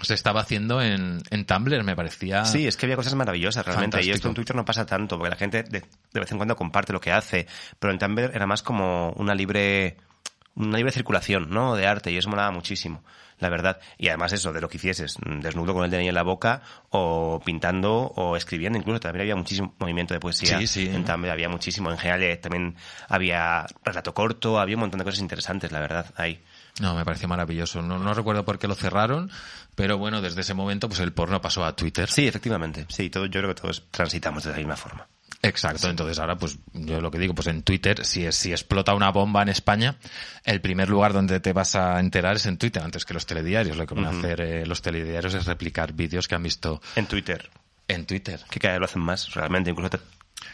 se estaba haciendo en, en Tumblr, me parecía... Sí, es que había cosas maravillosas realmente. Y esto en Twitter no pasa tanto, porque la gente de, de vez en cuando comparte lo que hace. Pero en Tumblr era más como una libre, una libre circulación, ¿no? De arte, y eso molaba muchísimo, la verdad. Y además eso, de lo que hicieses, mm, desnudo con el DNI en la boca, o pintando, o escribiendo, incluso también había muchísimo movimiento de poesía. Sí, sí. En Tumblr había muchísimo. En general eh, también había relato corto, había un montón de cosas interesantes, la verdad, ahí. No, me pareció maravilloso. No, no recuerdo por qué lo cerraron, pero bueno, desde ese momento pues el porno pasó a Twitter. Sí, efectivamente. Sí, todo, yo creo que todos transitamos de la misma forma. Exacto, entonces ahora pues yo lo que digo, pues en Twitter, si, si explota una bomba en España, el primer lugar donde te vas a enterar es en Twitter, antes que los telediarios. Lo que van a hacer eh, los telediarios es replicar vídeos que han visto En Twitter. en Twitter. Que cada vez lo hacen más, realmente. Incluso te,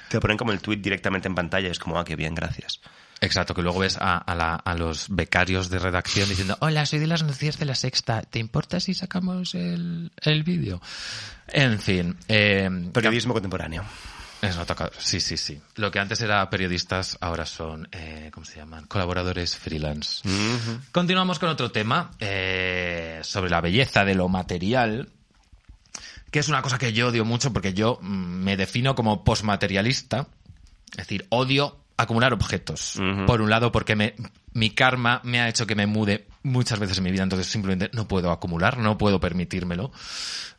te ponen como el tweet directamente en pantalla. y Es como, ah, qué bien, gracias. Exacto, que luego ves a, a, la- a los becarios de redacción diciendo, hola, soy de las noticias de la sexta, ¿te importa si sacamos el, el vídeo? En fin, eh, Periodismo contemporáneo. Toca, sí, sí, sí. Lo que antes era periodistas, ahora son, eh, ¿cómo se llaman? Colaboradores freelance. Continuamos con otro tema, eh, sobre la belleza de lo material, que es una cosa que yo odio mucho porque yo mm, me defino como posmaterialista, es decir, odio acumular objetos. Por un lado, porque me, mi karma me ha hecho que me mude muchas veces en mi vida, entonces simplemente no puedo acumular, no puedo permitírmelo.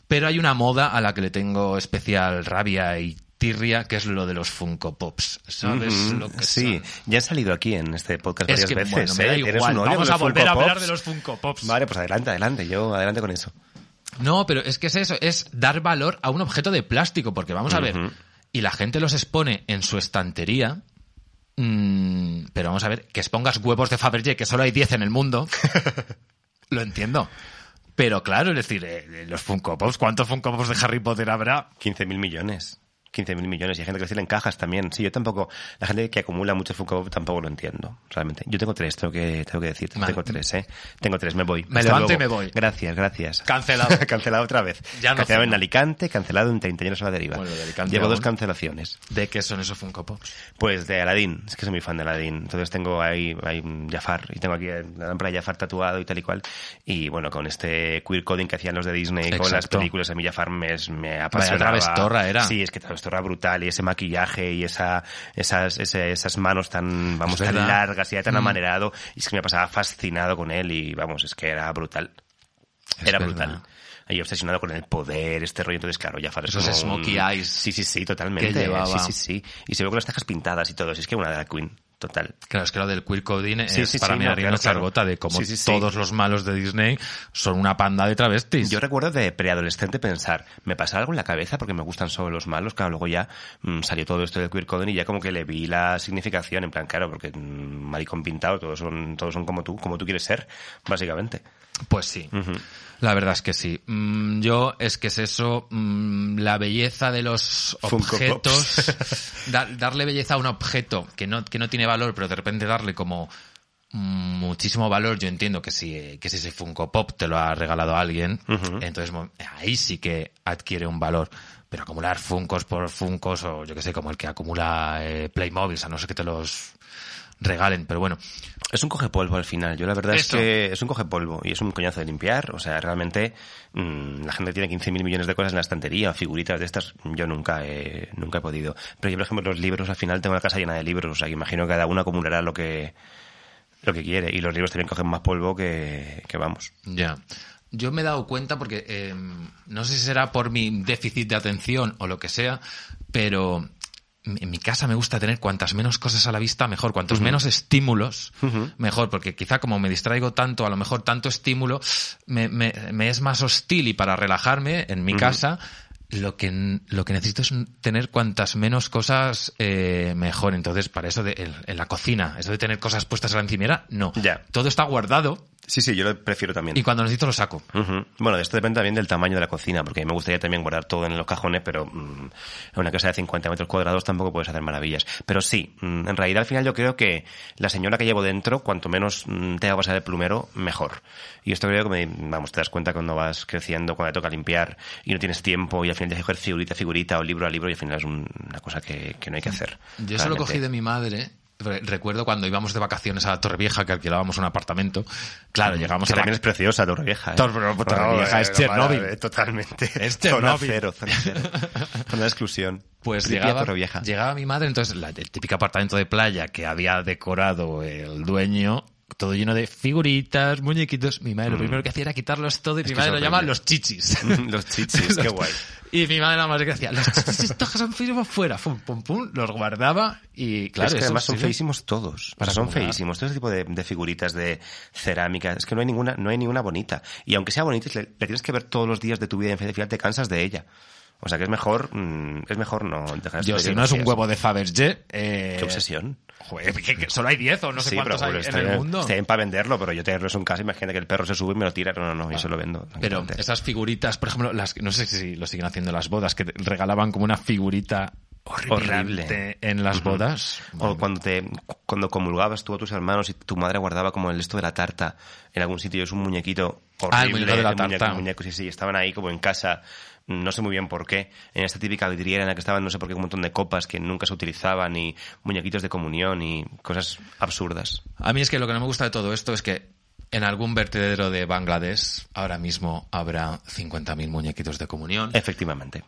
Pero hay una moda a la que le tengo especial rabia y tirria, que es lo de los Funko Pops. ¿Sabes lo que sí, son? ya han salido aquí en este podcast Es varias que, veces. bueno, ¿eh? igual. Vamos a volver Funko a hablar Pops. de los Funko Pops. Vale, pues adelante, adelante. Yo adelante con eso. No, pero es que es eso, es dar valor a un objeto de plástico, porque vamos a ver, y la gente los expone en su estantería, mm, pero vamos a ver, que expongas huevos de Fabergé, que solo hay 10 en el mundo, lo entiendo. Pero claro, es decir, eh, los Funko Pops, ¿cuántos Funko Pops de Harry Potter habrá? 15.000 millones. 15.000 millones. Y hay gente que tiene en cajas también. Sí, yo tampoco. La gente que acumula muchos Funko Pop tampoco lo entiendo, realmente. Yo tengo tres, tengo que, tengo que decirte. Vale. Tengo tres, ¿eh? Tengo tres, me voy. Me Hasta levanto y luego. me voy. Gracias, gracias. Cancelado. cancelado otra vez. Ya no cancelado en. Alicante, cancelado en Treintañeros a la deriva. Bueno, de Alicante Llevo dos cancelaciones. ¿De qué son esos Funko Pops? Pues de Aladdin, es que soy muy fan de Aladdin. Entonces tengo ahí, hay Jafar y tengo aquí la lámpara de Jafar tatuado y tal y cual. Y bueno, con este queer coding que hacían los de Disney con las Exacto. películas, a mí Jafar me, me Vaya apasionaba. travestorra era. Sí, es que travestorra brutal y ese maquillaje y esa, esas, ese- esas manos tan, vamos, tan largas y ya tan Mm. amanerado. Y es que me pasaba fascinado con él y vamos, es que era brutal. Es era verdad. brutal. Ahí obsesionado con el poder, este rollo. Entonces, claro, Jafar es Esos como un- smokey eyes Sí, sí, sí, totalmente. que llevaba. Sí, sí, sí. Y se ve con las cejas pintadas y todo. Es que una drag queen, total. Claro, es que lo del queer coding Sí, es sí, para sí, mí no, claro, claro. de sí. todos los malos de Disney son una panda de travestis. Yo recuerdo de preadolescente pensar, ¿me pasa algo en la cabeza porque me gustan solo los malos? Claro, luego ya mm, salió todo esto del queer coding y ya como que le vi la significación, en plan, claro, porque mm, maricón pintado, todos son, todos son como tú, como tú quieres ser, básicamente. Pues sí, la verdad es que sí. Mm, yo es que es eso, mm, la belleza de los Funko objetos, da- darle belleza a un objeto que no, que no tiene valor, pero de repente darle como muchísimo valor, yo entiendo que si, que si ese Funko Pop te lo ha regalado alguien, entonces ahí sí que adquiere un valor. Pero acumular Funcos por Funcos o yo que sé, como el que acumula eh, Playmobil, a no ser que te los regalen, pero bueno, Es un coge polvo al final. Yo la verdad es que es un coge polvo y es un coñazo de limpiar. O sea, realmente mm, la gente tiene 15.000 millones de cosas en la estantería o figuritas de estas. Yo nunca he, nunca he podido. Pero yo, por ejemplo, los libros al final tengo una casa llena de libros. O sea, que imagino que cada uno acumulará lo que, lo que quiere. Y los libros también cogen más polvo que, que vamos. Ya. Yo me he dado cuenta porque eh, no sé si será por mi déficit de atención o lo que sea, pero en mi casa me gusta tener cuantas menos cosas a la vista mejor, cuantos menos estímulos mejor, porque quizá como me distraigo tanto, a lo mejor tanto estímulo, me, me- me es más hostil y para relajarme en mi casa lo que, lo que necesito es tener cuantas menos cosas eh, mejor. Entonces, para eso de, en, en la cocina, eso de tener cosas puestas a la encimera, no. Ya. Todo está guardado Sí, sí, yo lo prefiero también. y cuando necesito lo saco. Ujú. Bueno, de esto depende también del tamaño de la cocina, porque a mí me gustaría también guardar todo en los cajones, pero mm, en una casa de 50 metros cuadrados tampoco puedes hacer maravillas. Pero sí, mm, en realidad al final yo creo que la señora que llevo dentro, cuanto menos mm, te haga pasar el plumero, mejor. Y esto creo que, me, vamos, te das cuenta cuando vas creciendo, cuando te toca limpiar y no tienes tiempo y al final tienes que coger figurita a figurita o libro a libro y al final es un- una cosa que, que no hay que hacer. Yo eso lo cogí de mi madre. Re- Recuerdo cuando íbamos de vacaciones a Torrevieja, que alquilábamos un apartamento. Claro, llegamos Que a la... también es preciosa Torrevieja. ¿eh? Torre- Torrevieja es Chernóbil. eh, Totalmente. Es Zona Chernóbil. cero, zona cero. Zona de exclusión. Pues llegaba, Torrevieja. llegaba mi madre, entonces la- el típico apartamento de playa que había decorado el dueño, todo lleno de figuritas, muñequitos. Mi madre lo primero que hacía era quitarlos todo y mi Mm. madre lo llama los chichis. Los chichis, qué guay. Y mi madre nada más que hacía, los chichis estos son feísimos fuera, pum, pum, pum, los guardaba y claro, es que además son feísimos todos. para O sea, son feísimos. Todo ese tipo de, de figuritas de cerámica. Es que no hay ninguna, no hay ninguna bonita. Y aunque sea bonita, le, le tienes que ver todos los días de tu vida y al final te cansas de ella. O sea que es mejor, mm, es mejor no dejar Yo, si no es un huevo de Fabergé, eh, Qué obsesión. Joder, que, que solo hay 10 o no sé sí, cuántos pero hay en el mundo. Está bien para venderlo, pero yo tenerlo en casa, imagínate que el perro se sube y me lo tira. No, no, no, yo se lo vendo. Pero esas figuritas, por ejemplo, las no sé si lo siguen haciendo en las bodas, que te regalaban como una figurita horrible en las bodas. O cuando te cuando comulgabas tú a tus hermanos y tu madre guardaba como el esto de la tarta en algún sitio, es un muñequito horrible. Ah, el muñeco de la muñeco- tarta. el muñeco, sí, sí, estaban ahí como en casa, no sé muy bien por qué, en esta típica vidriera en la que estaban no sé por qué un montón de copas que nunca se utilizaban y muñequitos de comunión y cosas absurdas. A mí es que lo que no me gusta de todo esto es que en algún vertedero de Bangladesh ahora mismo habrá 50.000 muñequitos de comunión. Efectivamente.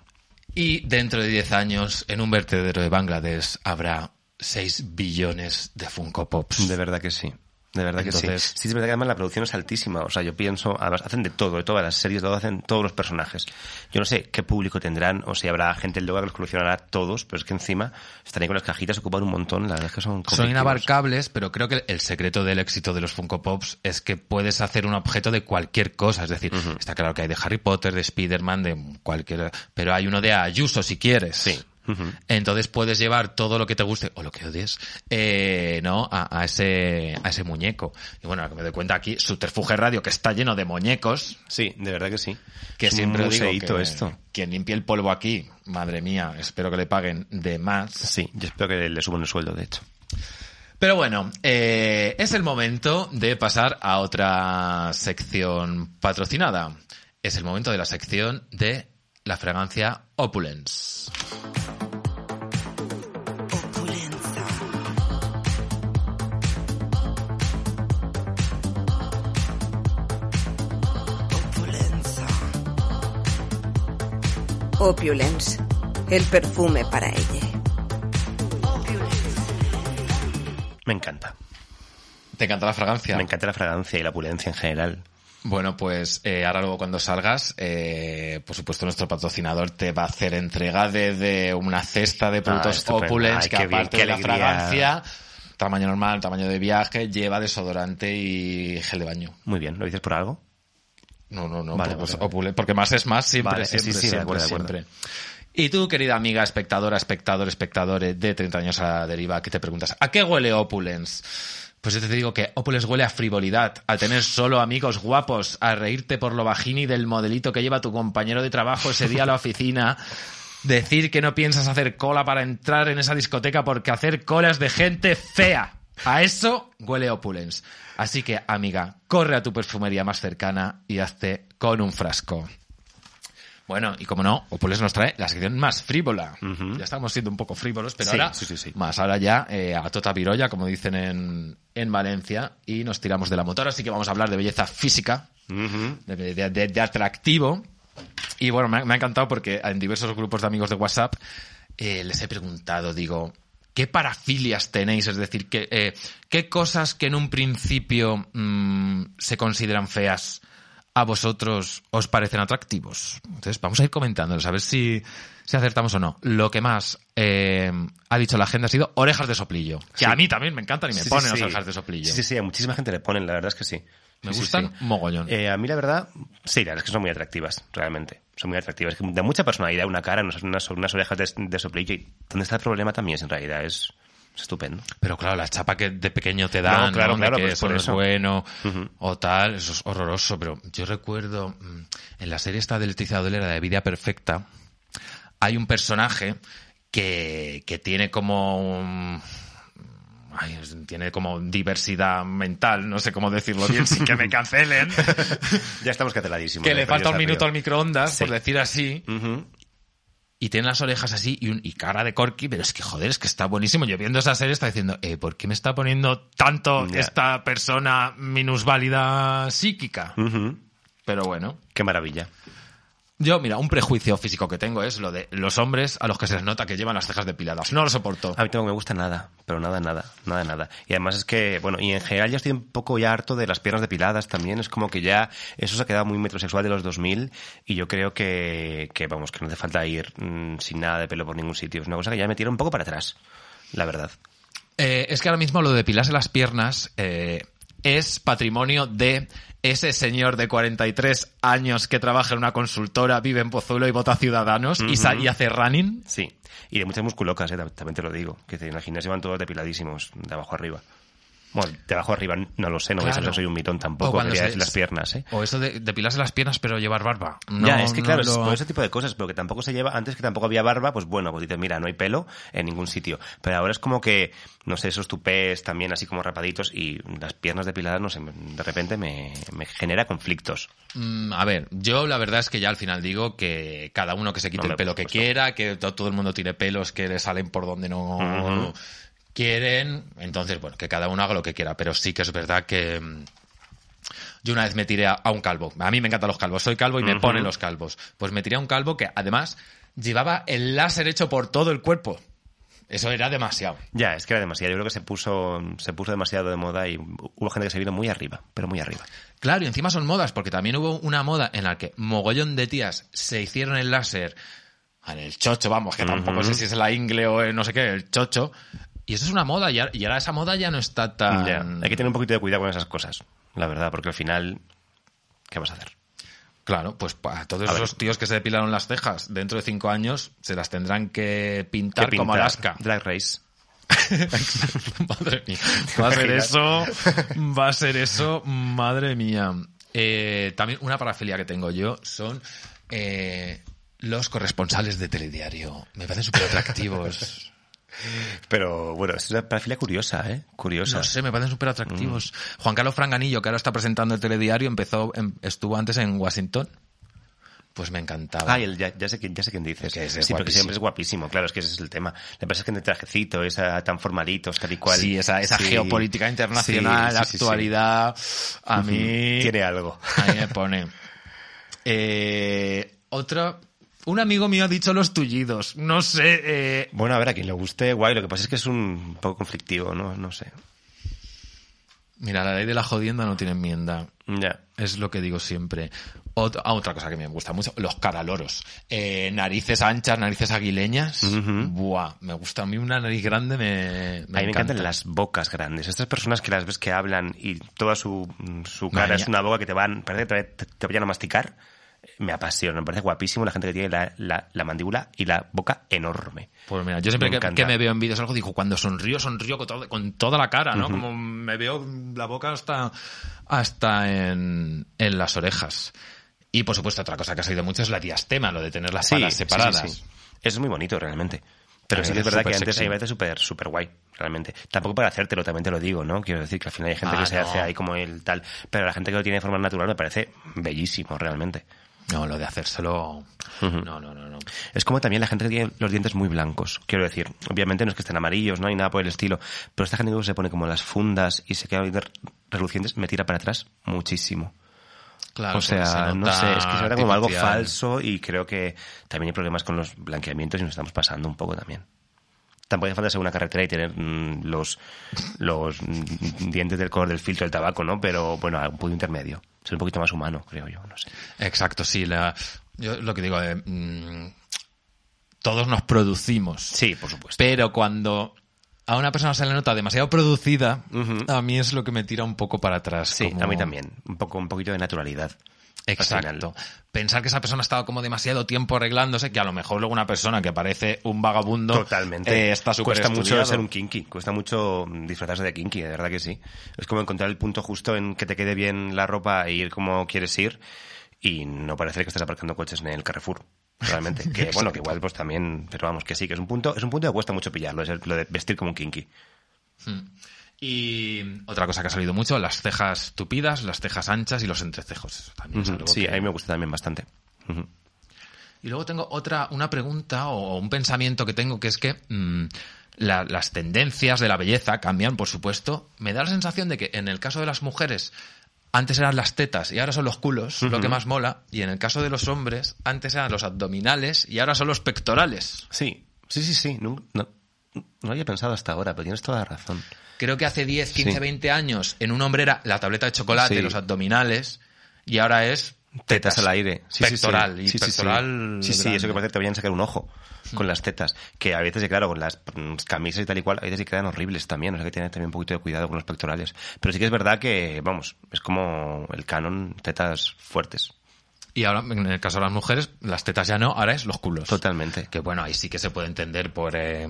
Y dentro de 10 años, en un vertedero de Bangladesh habrá 6 billones de Funko Pops. De verdad que sí. De verdad que Entonces- sí. Sí, es verdad que además la producción es altísima. O sea, yo pienso, además hacen de todo, de todas las series, lo hacen todos los personajes. Yo no sé qué público tendrán, o si habrá gente luego que los coleccionará todos, pero es que encima están ahí con las cajitas, ocupan un montón, la verdad es que son Son inabarcables, pero creo que el secreto del éxito de los Funko Pops es que puedes hacer un objeto de cualquier cosa. Es decir, está claro que hay de Harry Potter, de Spider-Man, de cualquier... Pero hay uno de Ayuso, si quieres. Sí. Entonces puedes llevar todo lo que te guste o lo que odies, eh, ¿no? A, a ese, a ese muñeco. Y bueno, que me doy cuenta aquí, Subterfuge Radio, que está lleno de muñecos, Sí, de verdad que sí. que es siempre un digo que esto. quien limpie el polvo aquí, madre mía, espero que le paguen de más. Sí, yo espero que le suban el sueldo, de hecho. Pero bueno, eh, es el momento de pasar a otra sección patrocinada. Es el momento de la sección de la fragancia Opulence. Opulence, el perfume para ella. Me encanta. ¿Te encanta la fragancia? Me encanta la fragancia y la opulencia en general. Bueno, pues eh, ahora luego cuando salgas, eh, por supuesto nuestro patrocinador te va a hacer entrega de, de una cesta de productos Ah. Opulence Ay, que bien, aparte de la fragancia, tamaño normal, tamaño de viaje, lleva desodorante y gel de baño. Muy bien, ¿lo dices por algo? No, no, no, Vale, pues, vale, porque más es más siempre, Vale, siempre, sí, siempre, acuerdo, de acuerdo. siempre. Y tú, querida amiga, espectadora, espectador, espectadores de 30 años a la deriva, que te preguntas, ¿a qué huele Opulence? Pues yo te digo que Opulence huele a frivolidad, a tener solo amigos guapos, a reírte por lo bajini del modelito que lleva tu compañero de trabajo ese día a la oficina, decir que no piensas hacer cola para entrar en esa discoteca porque hacer colas de gente fea. A eso huele Opulence. Así que, amiga, corre a tu perfumería más cercana y hazte con un frasco. Bueno, y como no, Opulence nos trae la sección más frívola. Ya estamos siendo un poco frívolos, pero Sí, ahora sí, sí, sí. más. Ahora ya eh, a tota virolla, como dicen en, en Valencia, y nos tiramos de la motora. Así que vamos a hablar de belleza física, de, de- de- de atractivo. Y bueno, me ha, me ha encantado porque en diversos grupos de amigos de WhatsApp eh, les he preguntado, digo, ¿qué parafilias tenéis? Es decir, ¿qué, eh, ¿qué cosas que en un principio mm, se consideran feas a vosotros os parecen atractivos? Entonces, vamos a ir comentándolos, a ver si, si acertamos o no. Lo que más eh, ha dicho la gente ha sido orejas de soplillo. Que Sí. a mí también me encantan y me Sí, sí, ponen las orejas de soplillo. Sí, sí, a muchísima gente le ponen, la verdad es que sí. Me gustan mogollón. Eh, a mí la verdad, sí, la verdad es que son muy atractivas, realmente. Son muy atractivas. De mucha personalidad, una cara, unas, unas, unas orejas de, de soplillo. Y ¿Dónde está el problema también? Es, en realidad es, es estupendo. Pero claro, la chapa que de pequeño te dan, No, claro, ¿no? claro, de que pues eso por no eso. es bueno o tal, eso es horroroso. Pero yo recuerdo mm, en la serie esta de Leticia Dolera de Vida Perfecta, hay un personaje que, que tiene como un- ay, es- tiene como diversidad mental, no sé cómo decirlo bien sin que me cancelen, Ya estamos cateladísimos. que ¿eh? le Pero falta un minuto río. al microondas, Sí. por decir así, Ujú. Y tiene las orejas así y, un- y cara de corky, pero es que joder, es que está buenísimo. Yo viendo esa serie está diciendo, eh, ¿por qué me está poniendo tanto esta persona minusválida psíquica? Pero bueno. Qué maravilla. Yo, mira, un prejuicio físico que tengo es lo de los hombres a los que se les nota que llevan las cejas depiladas. No lo soporto. A mí tampoco me gusta nada, pero nada, nada, nada, nada. Y además es que, bueno, y en general ya estoy un poco ya harto de las piernas depiladas también. Es como que ya eso se ha quedado muy metrosexual de los 2000 y yo creo que, que vamos, que no hace falta ir mm, sin nada de pelo por ningún sitio. Es una cosa que ya me tira un poco para atrás, la verdad. Eh, es que ahora mismo lo de depilarse las piernas eh, es patrimonio de ese señor de 43 años que trabaja en una consultora, vive en Pozuelo y vota Ciudadanos y, hace running. Sí. Y de muchas musculocas, eh, tam- también te lo digo. Que en el gimnasio van todos depiladísimos, de abajo arriba. Bueno, de abajo arriba no lo sé, no Claro. ver, soy un mitón O tampoco, se- decir las piernas, ¿eh? O eso de depilarse las piernas pero llevar barba. No, ya, es que no claro, es lo- por ese tipo de cosas, pero que tampoco se lleva, antes que tampoco había barba, pues bueno, pues dices, mira, no hay pelo en ningún sitio. Pero ahora es como que, no sé, esos tupés también así como rapaditos y las piernas depiladas, no sé, de repente me, me genera conflictos. Mm, a ver, yo la verdad es que ya al final digo que cada uno que se quite el pelo que quiera, que to- todo el mundo tiene pelos que le salen por donde no. Quieren. Entonces, bueno, que cada uno haga lo que quiera. Pero sí que es verdad que mm, yo una vez me tiré a, un calvo. A mí me encantan los calvos. Soy calvo y me Ujú. ponen los calvos. Pues me tiré a un calvo que además llevaba el láser hecho por todo el cuerpo. Eso era demasiado. Ya, es que era demasiado. Yo creo que se puso, se puso demasiado de moda y hubo gente que se vino muy arriba, pero muy arriba. Claro, y encima son modas, porque también hubo una moda en la que mogollón de tías se hicieron el láser en el chocho, vamos, que tampoco sé si es la ingle o el no sé qué, el chocho. Y eso es una moda, y ahora, esa moda ya no está tan... Ya, hay que tener un poquito de cuidado con esas cosas, la verdad, porque al final, ¿qué vas a hacer? Claro, pues todos A ver. esos tíos que se depilaron las cejas dentro de cinco años se las tendrán que pintar, ¿Qué como? Alaska. Drag Race. madre mía. Va a ser eso. Va a ser eso. Madre mía. Eh, también una parafilia que tengo yo son eh, los corresponsales de telediario. Me parecen súper atractivos. Pero bueno, es una parafilia curiosa, ¿eh? Curiosa. No sé, me parecen súper atractivos. Juan Carlos Franganillo, que ahora está presentando el telediario, empezó, em- estuvo antes en Washington. Pues me encantaba. Ah, el- ya, ya sé, quién- ya sé quién dices. Que es sí, porque siempre es guapísimo, claro, es que ese es el tema. Le pasa es que en el trajecito, esa tan formalitos, tal y cual. Sí, esa, esa Sí. geopolítica internacional, Sí, actualidad, a mí... Tiene algo. Ahí me pone. Eh, otra... Un amigo mío ha dicho los tullidos. No sé... eh, Bueno, a ver, a quien le guste, guay. Lo que pasa es que es un poco conflictivo, ¿no? No sé. Mira, la ley de la jodienda no tiene enmienda. Ya. Es lo que digo siempre. Ot- ah, otra cosa que me gusta mucho, los caraloros. Eh, narices anchas, narices aguileñas. Ujú. Buah, me gusta. A mí una nariz grande me, a mí me encanta. encantan las bocas grandes. Estas personas que las ves que hablan y toda su, su cara Maña. es una boca que te van, parece que te, te vayan a masticar. Me apasiona, me parece guapísimo la gente que tiene la, la- la mandíbula y la boca enorme. Pues mira, yo siempre Me que, me veo en vídeos algo digo, cuando sonrío, sonrío con, todo- con toda la cara, ¿no? Como me veo la boca hasta, hasta en, en las orejas. Y por supuesto, otra cosa que ha salido mucho es la diastema, lo de tener las palas sí, separadas. sí, sí. Eso es muy bonito, realmente. Pero sí que es verdad que antes hay veces súper súper guay, realmente. Tampoco para hacértelo, también te lo digo, ¿no? Quiero decir que al final hay gente Ah, que se no. hace ahí como el tal. Pero la gente que lo tiene de forma natural me parece bellísimo, realmente. No, lo de hacérselo. No, no, no, no. Es como también la gente que tiene los dientes muy blancos. Quiero decir, obviamente no es que estén amarillos, no hay nada por el estilo. Pero esta gente que se pone como las fundas y se queda relucientes, me tira para atrás muchísimo. Claro, o sea, se no sé, es que se nota como algo falso y creo que también hay problemas con los blanqueamientos y nos estamos pasando un poco también. Tampoco hace falta ser una carretera y tener mm, los, los mm, dientes del color del filtro del tabaco, ¿no? Pero bueno, un punto intermedio. Ser un poquito más humano, creo yo, no sé. Exacto, sí. La, yo lo que digo, eh, mm, todos nos producimos. Sí, por supuesto. Pero cuando a una persona se le nota demasiado producida, a mí es lo que me tira un poco para atrás. Sí, como- a mí también. Un poco, un poquito de naturalidad. Exacto. Pensar que esa persona ha estado como demasiado tiempo arreglándose, que a lo mejor luego una persona que parece un vagabundo Totalmente. eh, está súper Cuesta mucho ser un kinky, cuesta mucho disfrazarse de kinky, de verdad que sí. Es como encontrar el punto justo en que te quede bien la ropa e ir como quieres ir y no parece que estés aparcando coches en el Carrefour. Realmente. Que bueno, que igual pues también, pero vamos, que sí, que es un punto, es un punto que cuesta mucho pillarlo, es el- lo de vestir como un kinky. Y otra cosa que ha salido mucho, las cejas tupidas, las cejas anchas y los entrecejos. Eso también es Ujú, algo Sí, que- a mí me gusta también bastante. Y luego tengo otra, una pregunta o un pensamiento que tengo que es que mm, la- las tendencias de la belleza cambian, por supuesto. Me da la sensación de que en el caso de las mujeres antes eran las tetas y ahora son los culos, lo que más mola. Y en el caso de los hombres antes eran los abdominales y ahora son los pectorales. Sí, sí, sí, sí. No, no, no había pensado hasta ahora, pero tienes toda la razón. Creo que hace 10, 15, Sí. 20 años en un hombre era la tableta de chocolate, Sí. los abdominales y ahora es Tetas al aire. Sí. Pectoral y Sí, sí, sí. pectoral Sí, sí, eso que parece que te vayan a sacar un ojo con las tetas. Que a veces, claro, con las mm, camisas y tal y cual, a veces sí quedan horribles también. O sea que tener también un poquito de cuidado con los pectorales. Pero sí que es verdad que, vamos, es como el canon, tetas fuertes. Y ahora, en el caso de las mujeres, las tetas ya no, ahora es los culos. Totalmente. Que bueno, ahí sí que se puede entender por... Eh,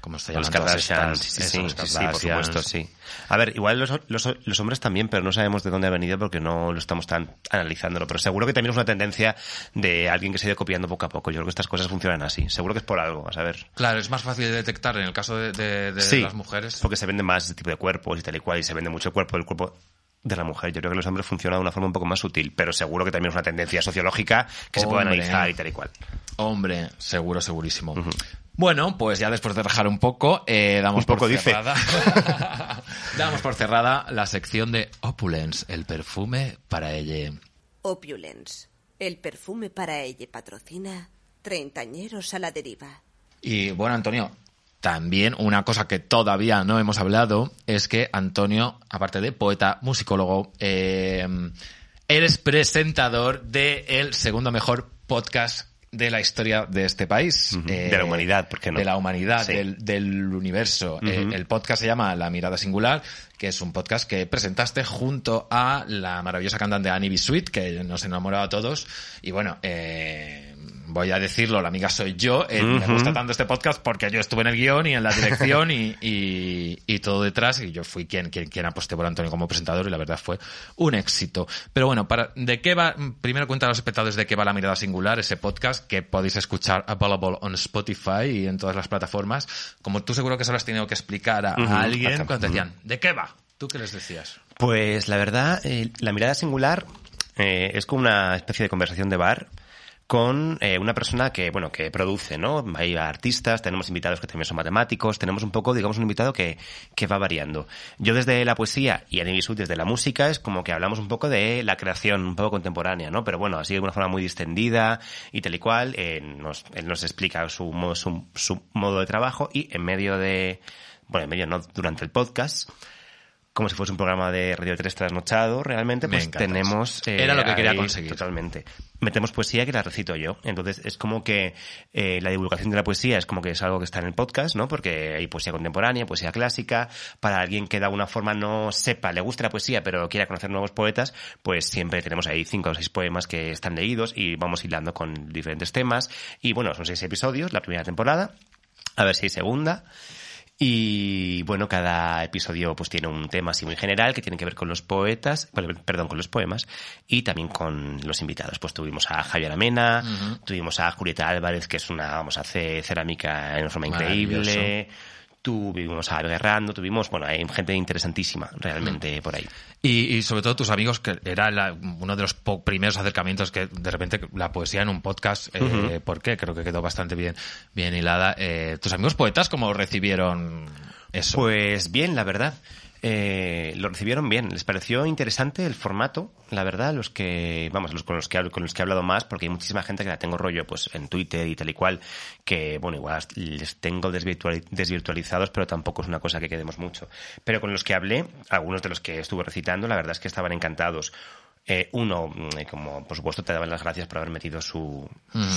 ¿Cómo se Los llaman Kardashian, estas? sí, sí, Eso, sí, los sí, sí, por supuesto, sí. A ver, igual los, los, los hombres también, pero no sabemos de dónde ha venido porque no lo estamos tan analizándolo. Pero seguro que también es una tendencia de alguien que se ha ido copiando poco a poco. Yo creo que estas cosas funcionan así. Seguro que es por algo, a saber. Claro, es más fácil de detectar en el caso de, de- de Sí, las mujeres. Porque se vende más este tipo de cuerpos y tal y cual, y se vende mucho el cuerpo del cuerpo de la mujer. Yo creo que los hombres funcionan de una forma un poco más sutil, pero seguro que también es una tendencia sociológica que se puede Hombre. analizar y tal y cual. Hombre, seguro, segurísimo. Bueno, pues ya después de rajar un poco, eh, damos Un poco, por dice. cerrada. damos por cerrada la sección de Opulence, el perfume para ella. Opulence. El perfume para ella patrocina Treintañeros a la deriva. Y bueno, Antonio, también una cosa que todavía no hemos hablado es que Antonio, aparte de poeta, musicólogo, eh, eres presentador del el segundo mejor podcast de la historia de este país. Eh, De la humanidad, ¿por qué no? De la humanidad, Sí. del, del universo. Eh, el podcast se llama La Mirada Singular, que es un podcast que presentaste junto a la maravillosa cantante Annie B. Sweet, que nos enamoró a todos. Y bueno, eh, voy a decirlo, la amiga soy yo. Eh, Me Ujú. gusta tanto este podcast porque yo estuve en el guion y en la dirección y, y- y todo detrás. Y yo fui quien, quien, quien aposté por Antonio como presentador y la verdad fue un éxito. Pero bueno, para, ¿de qué va? Primero cuenta a los espectadores de qué va La Mirada Singular, ese podcast que podéis escuchar available on Spotify y en todas las plataformas. Como tú seguro que se lo has tenido que explicar a, alguien acá. cuando te decían, ¿de qué va? ¿Tú qué les decías? Pues la verdad, eh, la mirada singular eh, es como una especie de conversación de bar con eh, una persona que, bueno, que produce, ¿no? Hay artistas, tenemos invitados que también son matemáticos, tenemos un poco, digamos, un invitado que, que va variando. Yo desde la poesía y Annie Bisut desde la música es como que hablamos un poco de la creación un poco contemporánea, ¿no? Pero bueno, así de una forma muy distendida y tal y cual, eh, nos, él nos explica su, modo- su, su modo de trabajo y en medio de, bueno, en medio no, durante el podcast, como si fuese un programa de Radio 3 trasnochado, realmente, Me pues encanta tenemos... eh, Era lo que quería ahí, conseguir. Totalmente. Metemos poesía que la recito yo. Entonces, es como que eh, la divulgación de la poesía es como que es algo que está en el podcast, ¿no? Porque hay poesía contemporánea, poesía clásica. Para alguien que de alguna forma no sepa, le guste la poesía, pero quiera conocer nuevos poetas, pues siempre tenemos ahí cinco o seis poemas que están leídos y vamos hilando con diferentes temas. Y bueno, son seis episodios, la primera temporada. A ver si hay segunda. Y bueno, cada episodio pues tiene un tema así muy general que tiene que ver con los poetas, per- perdón, con los poemas y también con los invitados. Pues tuvimos a Javier Amena, tuvimos a Julieta Álvarez, que es una, vamos, hace cerámica en una forma increíble. Tuvimos a Guerrando, tuvimos, bueno, hay gente interesantísima realmente por ahí. Y, y sobre todo tus amigos, que era la- uno de los po- primeros acercamientos que de repente la poesía en un podcast, eh, ¿por qué? Creo que quedó bastante bien, bien hilada. Eh, ¿Tus amigos poetas cómo recibieron eso? Pues bien, la verdad. Eh, lo recibieron bien. Les pareció interesante el formato, la verdad, los que, vamos, los con los que con los que he hablado más, porque hay muchísima gente que la tengo rollo, pues, en Twitter y tal y cual, que, bueno, igual les tengo desvirtuali- desvirtualizados, pero tampoco es una cosa que quedemos mucho. Pero con los que hablé, algunos de los que estuve recitando, la verdad es que estaban encantados. Eh, uno, mm, como por supuesto te daban las gracias por haber metido su,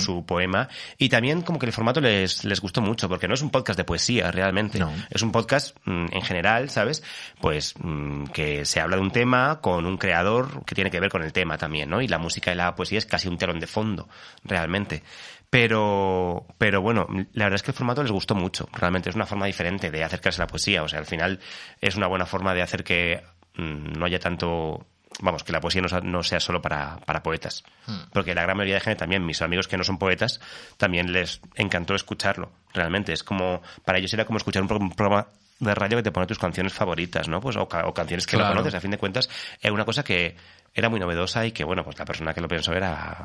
su poema. Y también como que el formato les, les gustó mucho, porque no es un podcast de poesía realmente. No. Es un podcast mm, en general, ¿sabes? Pues mm, que se habla de un tema con un creador que tiene que ver con el tema también, ¿no? Y la música y la poesía es casi un telón de fondo, realmente. Pero, pero bueno, la verdad es que el formato les gustó mucho. Realmente es una forma diferente de acercarse a la poesía. O sea, al final es una buena forma de hacer que no haya tanto vamos, que la poesía no, sea- no sea solo para, para poetas. Porque la gran mayoría de gente también, mis amigos que no son poetas, también les encantó escucharlo. Realmente es como, para ellos era como escuchar un, pro- un programa de radio que te pone tus canciones favoritas, ¿no? Pues, o, ca- o canciones que Claro. no conoces. A fin de cuentas, era una cosa que era muy novedosa y que, bueno, pues la persona que lo pensó era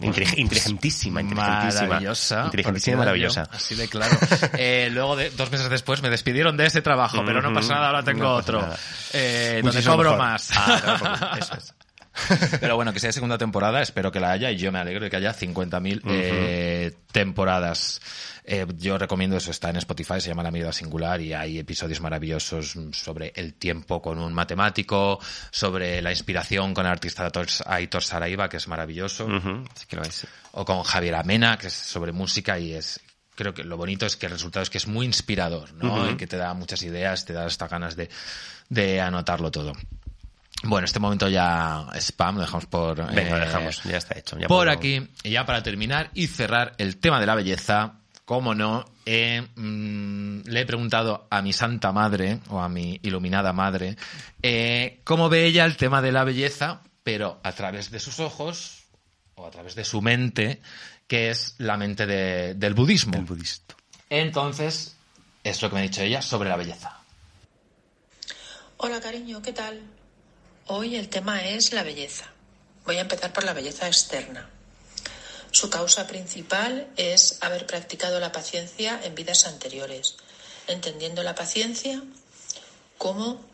intelig- inteligentísima, inteligentísima. Maravillosa. Inteligentísima y maravillosa. Así de claro. Eh, luego, de, dos meses después, me despidieron de ese trabajo, pero no pasa nada, ahora tengo No otro. Eh, donde cobro mejor. más. Ah, claro, eso es. Pero bueno, que sea segunda temporada, espero que la haya y yo me alegro de que haya 50.000 eh, temporadas. Eh, yo recomiendo eso, está en Spotify, se llama La Mirada Singular y hay episodios maravillosos sobre el tiempo con un matemático, sobre la inspiración con el artista Aitor Saraiva, que es maravilloso, que lo es. o con Javier Amena, que es sobre música y es creo que lo bonito es que el resultado es que es muy inspirador, ¿no? Y que te da muchas ideas, te da hasta ganas de, de anotarlo todo. Bueno, este momento ya spam, lo dejamos por... Venga, lo eh, dejamos, ya está hecho. ya por podemos- aquí, y ya para terminar y cerrar el tema de la belleza, como no, eh, mm, le he preguntado a mi santa madre, o a mi iluminada madre, eh, cómo ve ella el tema de la belleza, pero a través de sus ojos, o a través de su mente, que es la mente de- del budismo. El budista. Entonces, es lo que me ha dicho ella sobre la belleza. Hola cariño, ¿qué tal? Hoy el tema es la belleza. Voy a empezar por la belleza externa. Su causa principal es haber practicado la paciencia en vidas anteriores, entendiendo la paciencia como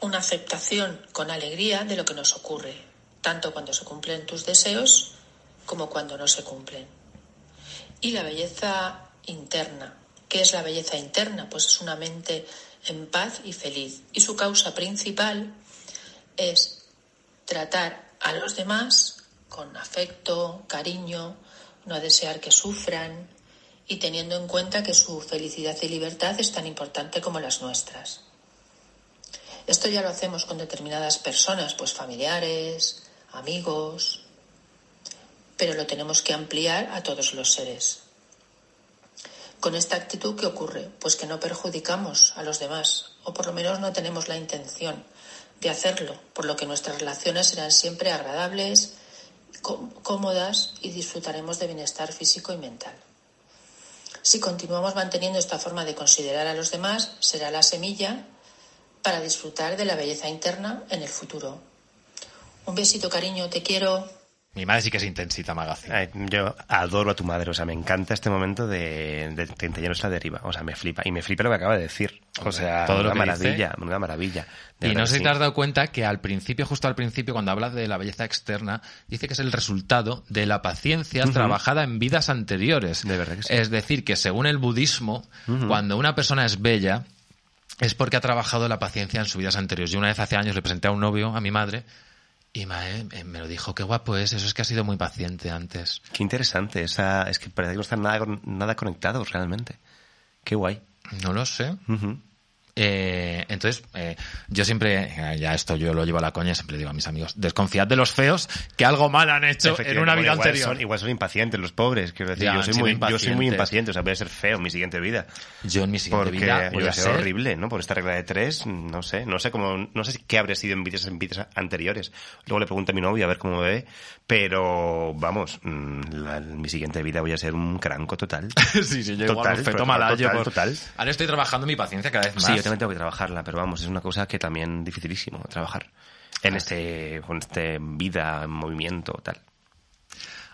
una aceptación con alegría de lo que nos ocurre, tanto cuando se cumplen tus deseos como cuando no se cumplen. Y la belleza interna. ¿Qué es la belleza interna? Pues es una mente en paz y feliz. Y su causa principal es tratar a los demás con afecto, cariño, no desear que sufran y teniendo en cuenta que su felicidad y libertad es tan importante como las nuestras. Esto ya lo hacemos con determinadas personas, pues familiares, amigos, pero lo tenemos que ampliar a todos los seres. Con esta actitud, ¿qué ocurre? Pues que no perjudicamos a los demás, o por lo menos no tenemos la intención de hacerlo, por lo que nuestras relaciones serán siempre agradables, có- cómodas y disfrutaremos de bienestar físico y mental. Si continuamos manteniendo esta forma de considerar a los demás, será la semilla para disfrutar de la belleza interna en el futuro. Un besito, cariño, te quiero. Mi madre sí que es intensita, Magazine. Ay, yo adoro a tu madre, o sea, me encanta este momento de, de Treintañeros a la deriva, o sea, me flipa, y me flipa lo que acaba de decir, o sea, Todo lo una maravilla, una maravilla. Y no sé si sí. te has dado cuenta que al principio, justo al principio, cuando habla de la belleza externa, dice que es el resultado de la paciencia trabajada en vidas anteriores. De verdad que sí. Es decir, que según el budismo, cuando una persona es bella, es porque ha trabajado la paciencia en sus vidas anteriores. Yo una vez hace años le presenté a un novio, a mi madre, y mae, eh, me lo dijo, qué guapo es, eso es que ha sido muy paciente antes. Qué interesante, esa, es que parece que no están nada, nada conectados realmente. Qué guay. No lo sé. Eh, entonces, eh, yo siempre, eh, ya esto yo lo llevo a la coña, siempre digo a mis amigos, desconfiad de los feos que algo mal han hecho en una vida igual anterior. Son, igual son impacientes los pobres, quiero decir, Ya, yo, soy muy, yo soy muy impacientes. impaciente, o sea, voy a ser feo en mi siguiente vida. Yo en mi siguiente Porque vida voy a ser horrible, ¿no? Por esta regla de tres, no sé, no sé cómo, no sé qué habría sido en vidas, en vidas anteriores. Luego le pregunto a mi novia a ver cómo me ve, pero vamos, mm, la- en mi siguiente vida voy a ser un cranco total. sí, sí, yo Total, feto total, malayo total, por- total. Ahora estoy trabajando mi paciencia cada vez más. Sí, también tengo que trabajarla, pero vamos, es una cosa que también dificilísimo trabajar. En este, con este vida, en movimiento, tal.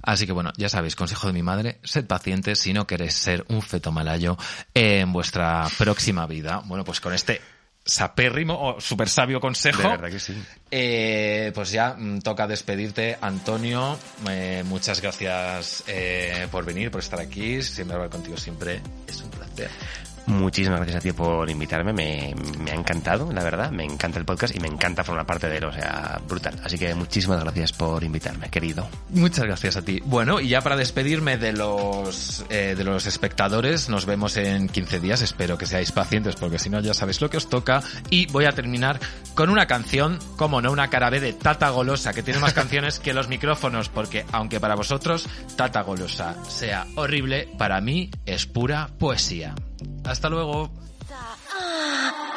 Así que bueno, ya sabéis, consejo de mi madre, sed pacientes si no queréis ser un feto malayo en vuestra próxima vida. Bueno, pues con este sapérrimo o super sabio consejo. De verdad que sí. Eh, pues ya mm, toca despedirte, Antonio. Eh, muchas gracias eh, por venir, por estar aquí. Siempre hablar contigo siempre es un placer. Muchísimas gracias a ti por invitarme, me, me ha encantado, la verdad, me encanta el podcast y me encanta formar parte de él, o sea, brutal. Así que muchísimas gracias por invitarme, querido. Muchas gracias a ti. Bueno, y ya para despedirme de los eh, de los espectadores, nos vemos en 15 días. Espero que seáis pacientes, porque si no ya sabéis lo que os toca. Y voy a terminar con una canción, como no, una cara B de Tata Golosa, que tiene más canciones que los micrófonos, porque aunque para vosotros Tata Golosa sea horrible, para mí es pura poesía. Hasta luego.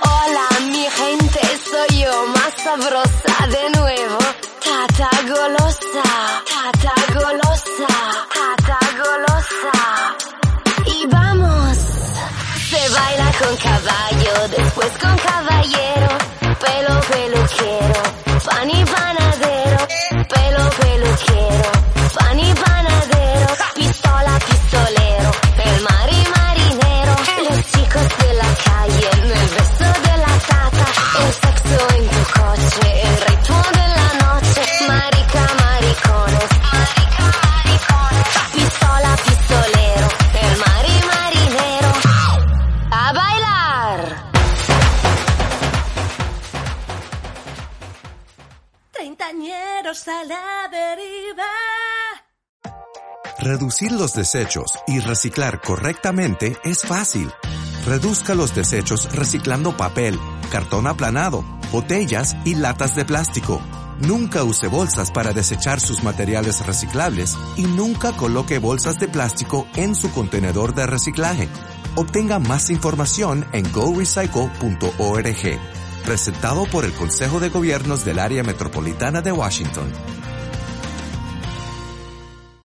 Hola mi gente, soy yo más sabrosa de nuevo. Tata golosa, tata golosa, tata golosa. Y vamos. Se baila con caballo, después con caballero. Pelo A la deriva. Reducir los desechos y reciclar correctamente es fácil. Reduzca los desechos reciclando papel, cartón aplanado, botellas y latas de plástico. Nunca use bolsas para desechar sus materiales reciclables y nunca coloque bolsas de plástico en su contenedor de reciclaje. Obtenga más información en gorecycle.org. Presentado por el Consejo de Gobiernos del Área Metropolitana de Washington.